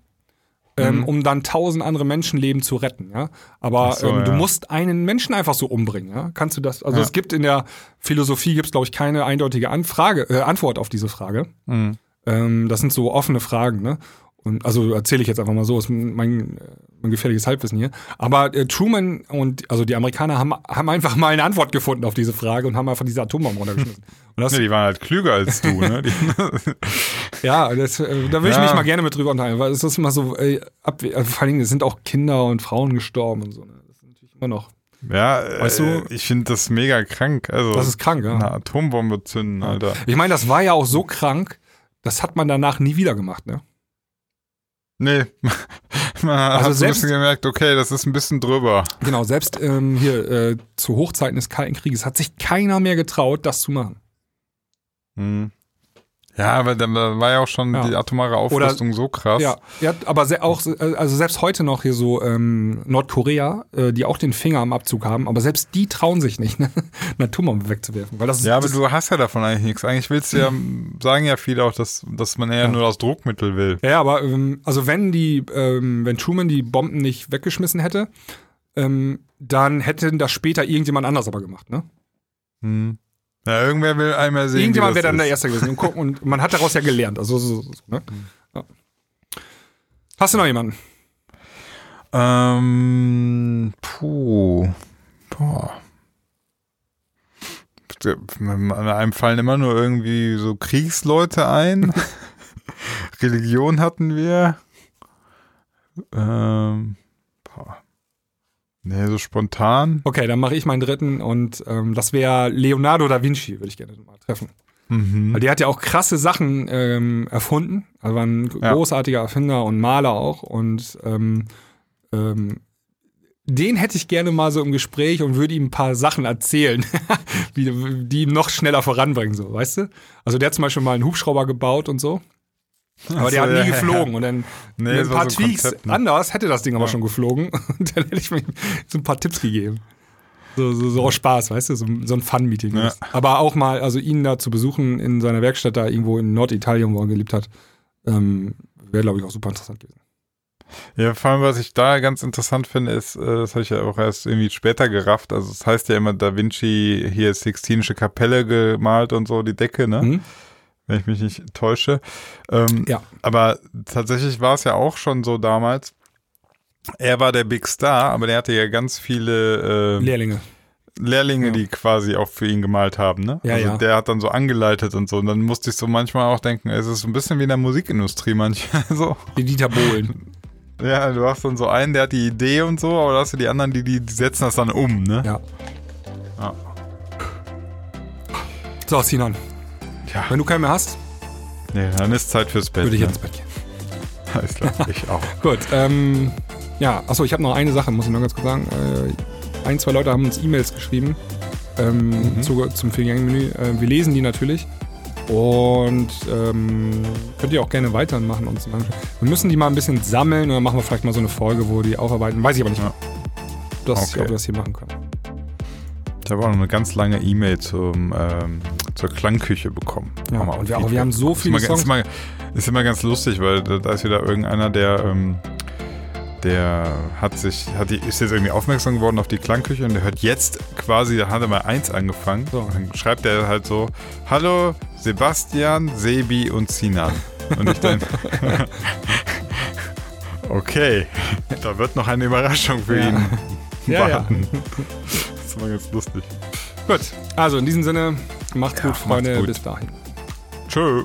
ähm, Mhm. um dann tausend andere Menschenleben zu retten, ja. Aber so, ähm, du ja. musst einen Menschen einfach so umbringen, ja. Kannst du das? Also Ja. es gibt in der Philosophie gibt's glaube ich keine eindeutige Anfrage, äh, Antwort auf diese Frage. Mhm. Ähm, das sind so offene Fragen, ne? Und also erzähle ich jetzt einfach mal so, ist mein, äh, mein gefährliches Halbwissen hier. Aber äh, Truman und also die Amerikaner haben, haben einfach mal eine Antwort gefunden auf diese Frage und haben einfach diese Atombomben runtergeschmissen. Und das, Ja, die waren halt klüger als du, ne? Ja, das, äh, da will ich Ja. mich mal gerne mit drüber unterhalten, weil es ist immer so, äh, ab, äh, vor allen Dingen es sind auch Kinder und Frauen gestorben und so. Ne? Das ist natürlich immer noch. ja, Weißt äh, du- ich finde das mega krank. Also Das ist krank, ja. eine Atombombe zünden, Alter. Ich meine, das war ja auch so krank, das hat man danach nie wieder gemacht, ne? Nee, man Also hat so ein selbst- bisschen gemerkt, okay, das ist ein bisschen drüber. Genau, selbst ähm, hier äh, zu Hochzeiten des Kalten Krieges hat sich keiner mehr getraut, das zu machen. Hm. Ja, aber dann war ja auch schon Ja. die atomare Aufrüstung so krass. Ja, ja aber auch, also selbst heute noch hier so ähm, Nordkorea, äh, die auch den Finger am Abzug haben, aber selbst die trauen sich nicht, ne, eine Atombombe wegzuwerfen. Weil das ist, Ja, aber das, du hast ja davon eigentlich nichts. Eigentlich willst du ja, sagen ja viele auch, dass, dass man eher nur das Druckmittel will. Ja, aber ähm, also wenn die, ähm, wenn Truman die Bomben nicht weggeschmissen hätte, ähm, dann hätte das später irgendjemand anders aber gemacht, ne? Hm. Ja, irgendwer will einmal sehen, Irgendjemand wäre dann der. Erste gewesen und gucken und man hat daraus ja gelernt. Also so, so, ne? Ja. Hast du noch jemanden? Ähm, puh. Boah. Einem fallen immer nur irgendwie so Kriegsleute ein. Religion hatten wir. Ähm. Nee, so spontan. Okay, dann mache ich meinen dritten und ähm, das wäre Leonardo da Vinci, würde ich gerne mal treffen. Mhm. Weil der hat ja auch krasse Sachen ähm, erfunden. Also war ein Ja. großartiger Erfinder und Maler auch. Und ähm, ähm, den hätte ich gerne mal so im Gespräch und würde ihm ein paar Sachen erzählen, wie, die ihn noch schneller voranbringen, so, weißt du? Also der hat zum Beispiel mal einen Hubschrauber gebaut und so. Aber Ach der so, hat nie ja, ja. geflogen. Und dann Nee, das ein paar so Tweaks Konzept, ne? anders hätte das Ding aber Ja. schon geflogen. Und dann hätte ich mir so ein paar Tipps gegeben. So, so, so aus Spaß, weißt du, so, so ein Fun-Meeting. Ja. Aber auch mal, also ihn da zu besuchen in seiner Werkstatt da irgendwo in Norditalien, wo er gelebt hat, ähm, wäre, glaube ich, auch super interessant gewesen. Ja, vor allem, was ich da ganz interessant finde, ist, äh, das habe ich ja auch erst irgendwie später gerafft. Also, es heißt ja immer, Da Vinci hier Sixtinische Kapelle gemalt und so, die Decke, ne? Mhm. Wenn ich mich nicht täusche. Ähm, Ja. Aber tatsächlich war es ja auch schon so damals. Er war der Big Star, aber der hatte ja ganz viele äh, Lehrlinge. Lehrlinge, Ja. die quasi auch für ihn gemalt haben, ne? Ja, also ja. der hat dann so angeleitet und so. Und dann musste ich so manchmal auch denken, es ist so ein bisschen wie in der Musikindustrie manchmal so. Die Dieter Bohlen. Ja, du hast dann so einen, der hat die Idee und so, aber da hast du die anderen, die, die, die setzen das dann um, ne? Ja. Ja. So, Sinan, Ja, wenn du keinen mehr hast, nee, dann ist Zeit fürs Bett. würde ich ne? jetzt ins Bett gehen. Alles klar, ich auch. Gut, ähm, ja, achso, ich habe noch eine Sache, muss ich noch ganz kurz sagen. Äh, ein, zwei Leute haben uns E-Mails geschrieben ähm, Mhm. zu, zum Viergänge-Menü. Äh, wir lesen die natürlich. Und ähm, könnt ihr auch gerne weitermachen. Anschauen. wir müssen die mal ein bisschen sammeln und dann machen wir vielleicht mal so eine Folge, wo die aufarbeiten. Weiß ich aber nicht, Ja. ob, das, Okay. ob wir das hier machen können. Ich habe auch noch eine ganz lange E-Mail zum, ähm, zur Klangküche bekommen. Ja, und wir, auch, wir haben so Ist viele immer, Songs. ist, immer, ist immer ganz lustig, weil da, ist wieder irgendeiner, der, ähm, der hat sich, hat die, ist jetzt irgendwie aufmerksam geworden auf die Klangküche und der hört jetzt quasi, da hat er mal eins angefangen. So. Und dann schreibt er halt so: Hallo Sebastian, Sebi und Sinan. Und ich dann. okay, da wird noch eine Überraschung für Ja. ihn. Ja, ja. Das immer ganz lustig. Gut, also in diesem Sinne, macht's Ja, gut, Freunde. macht's gut. Bis dahin. Tschö.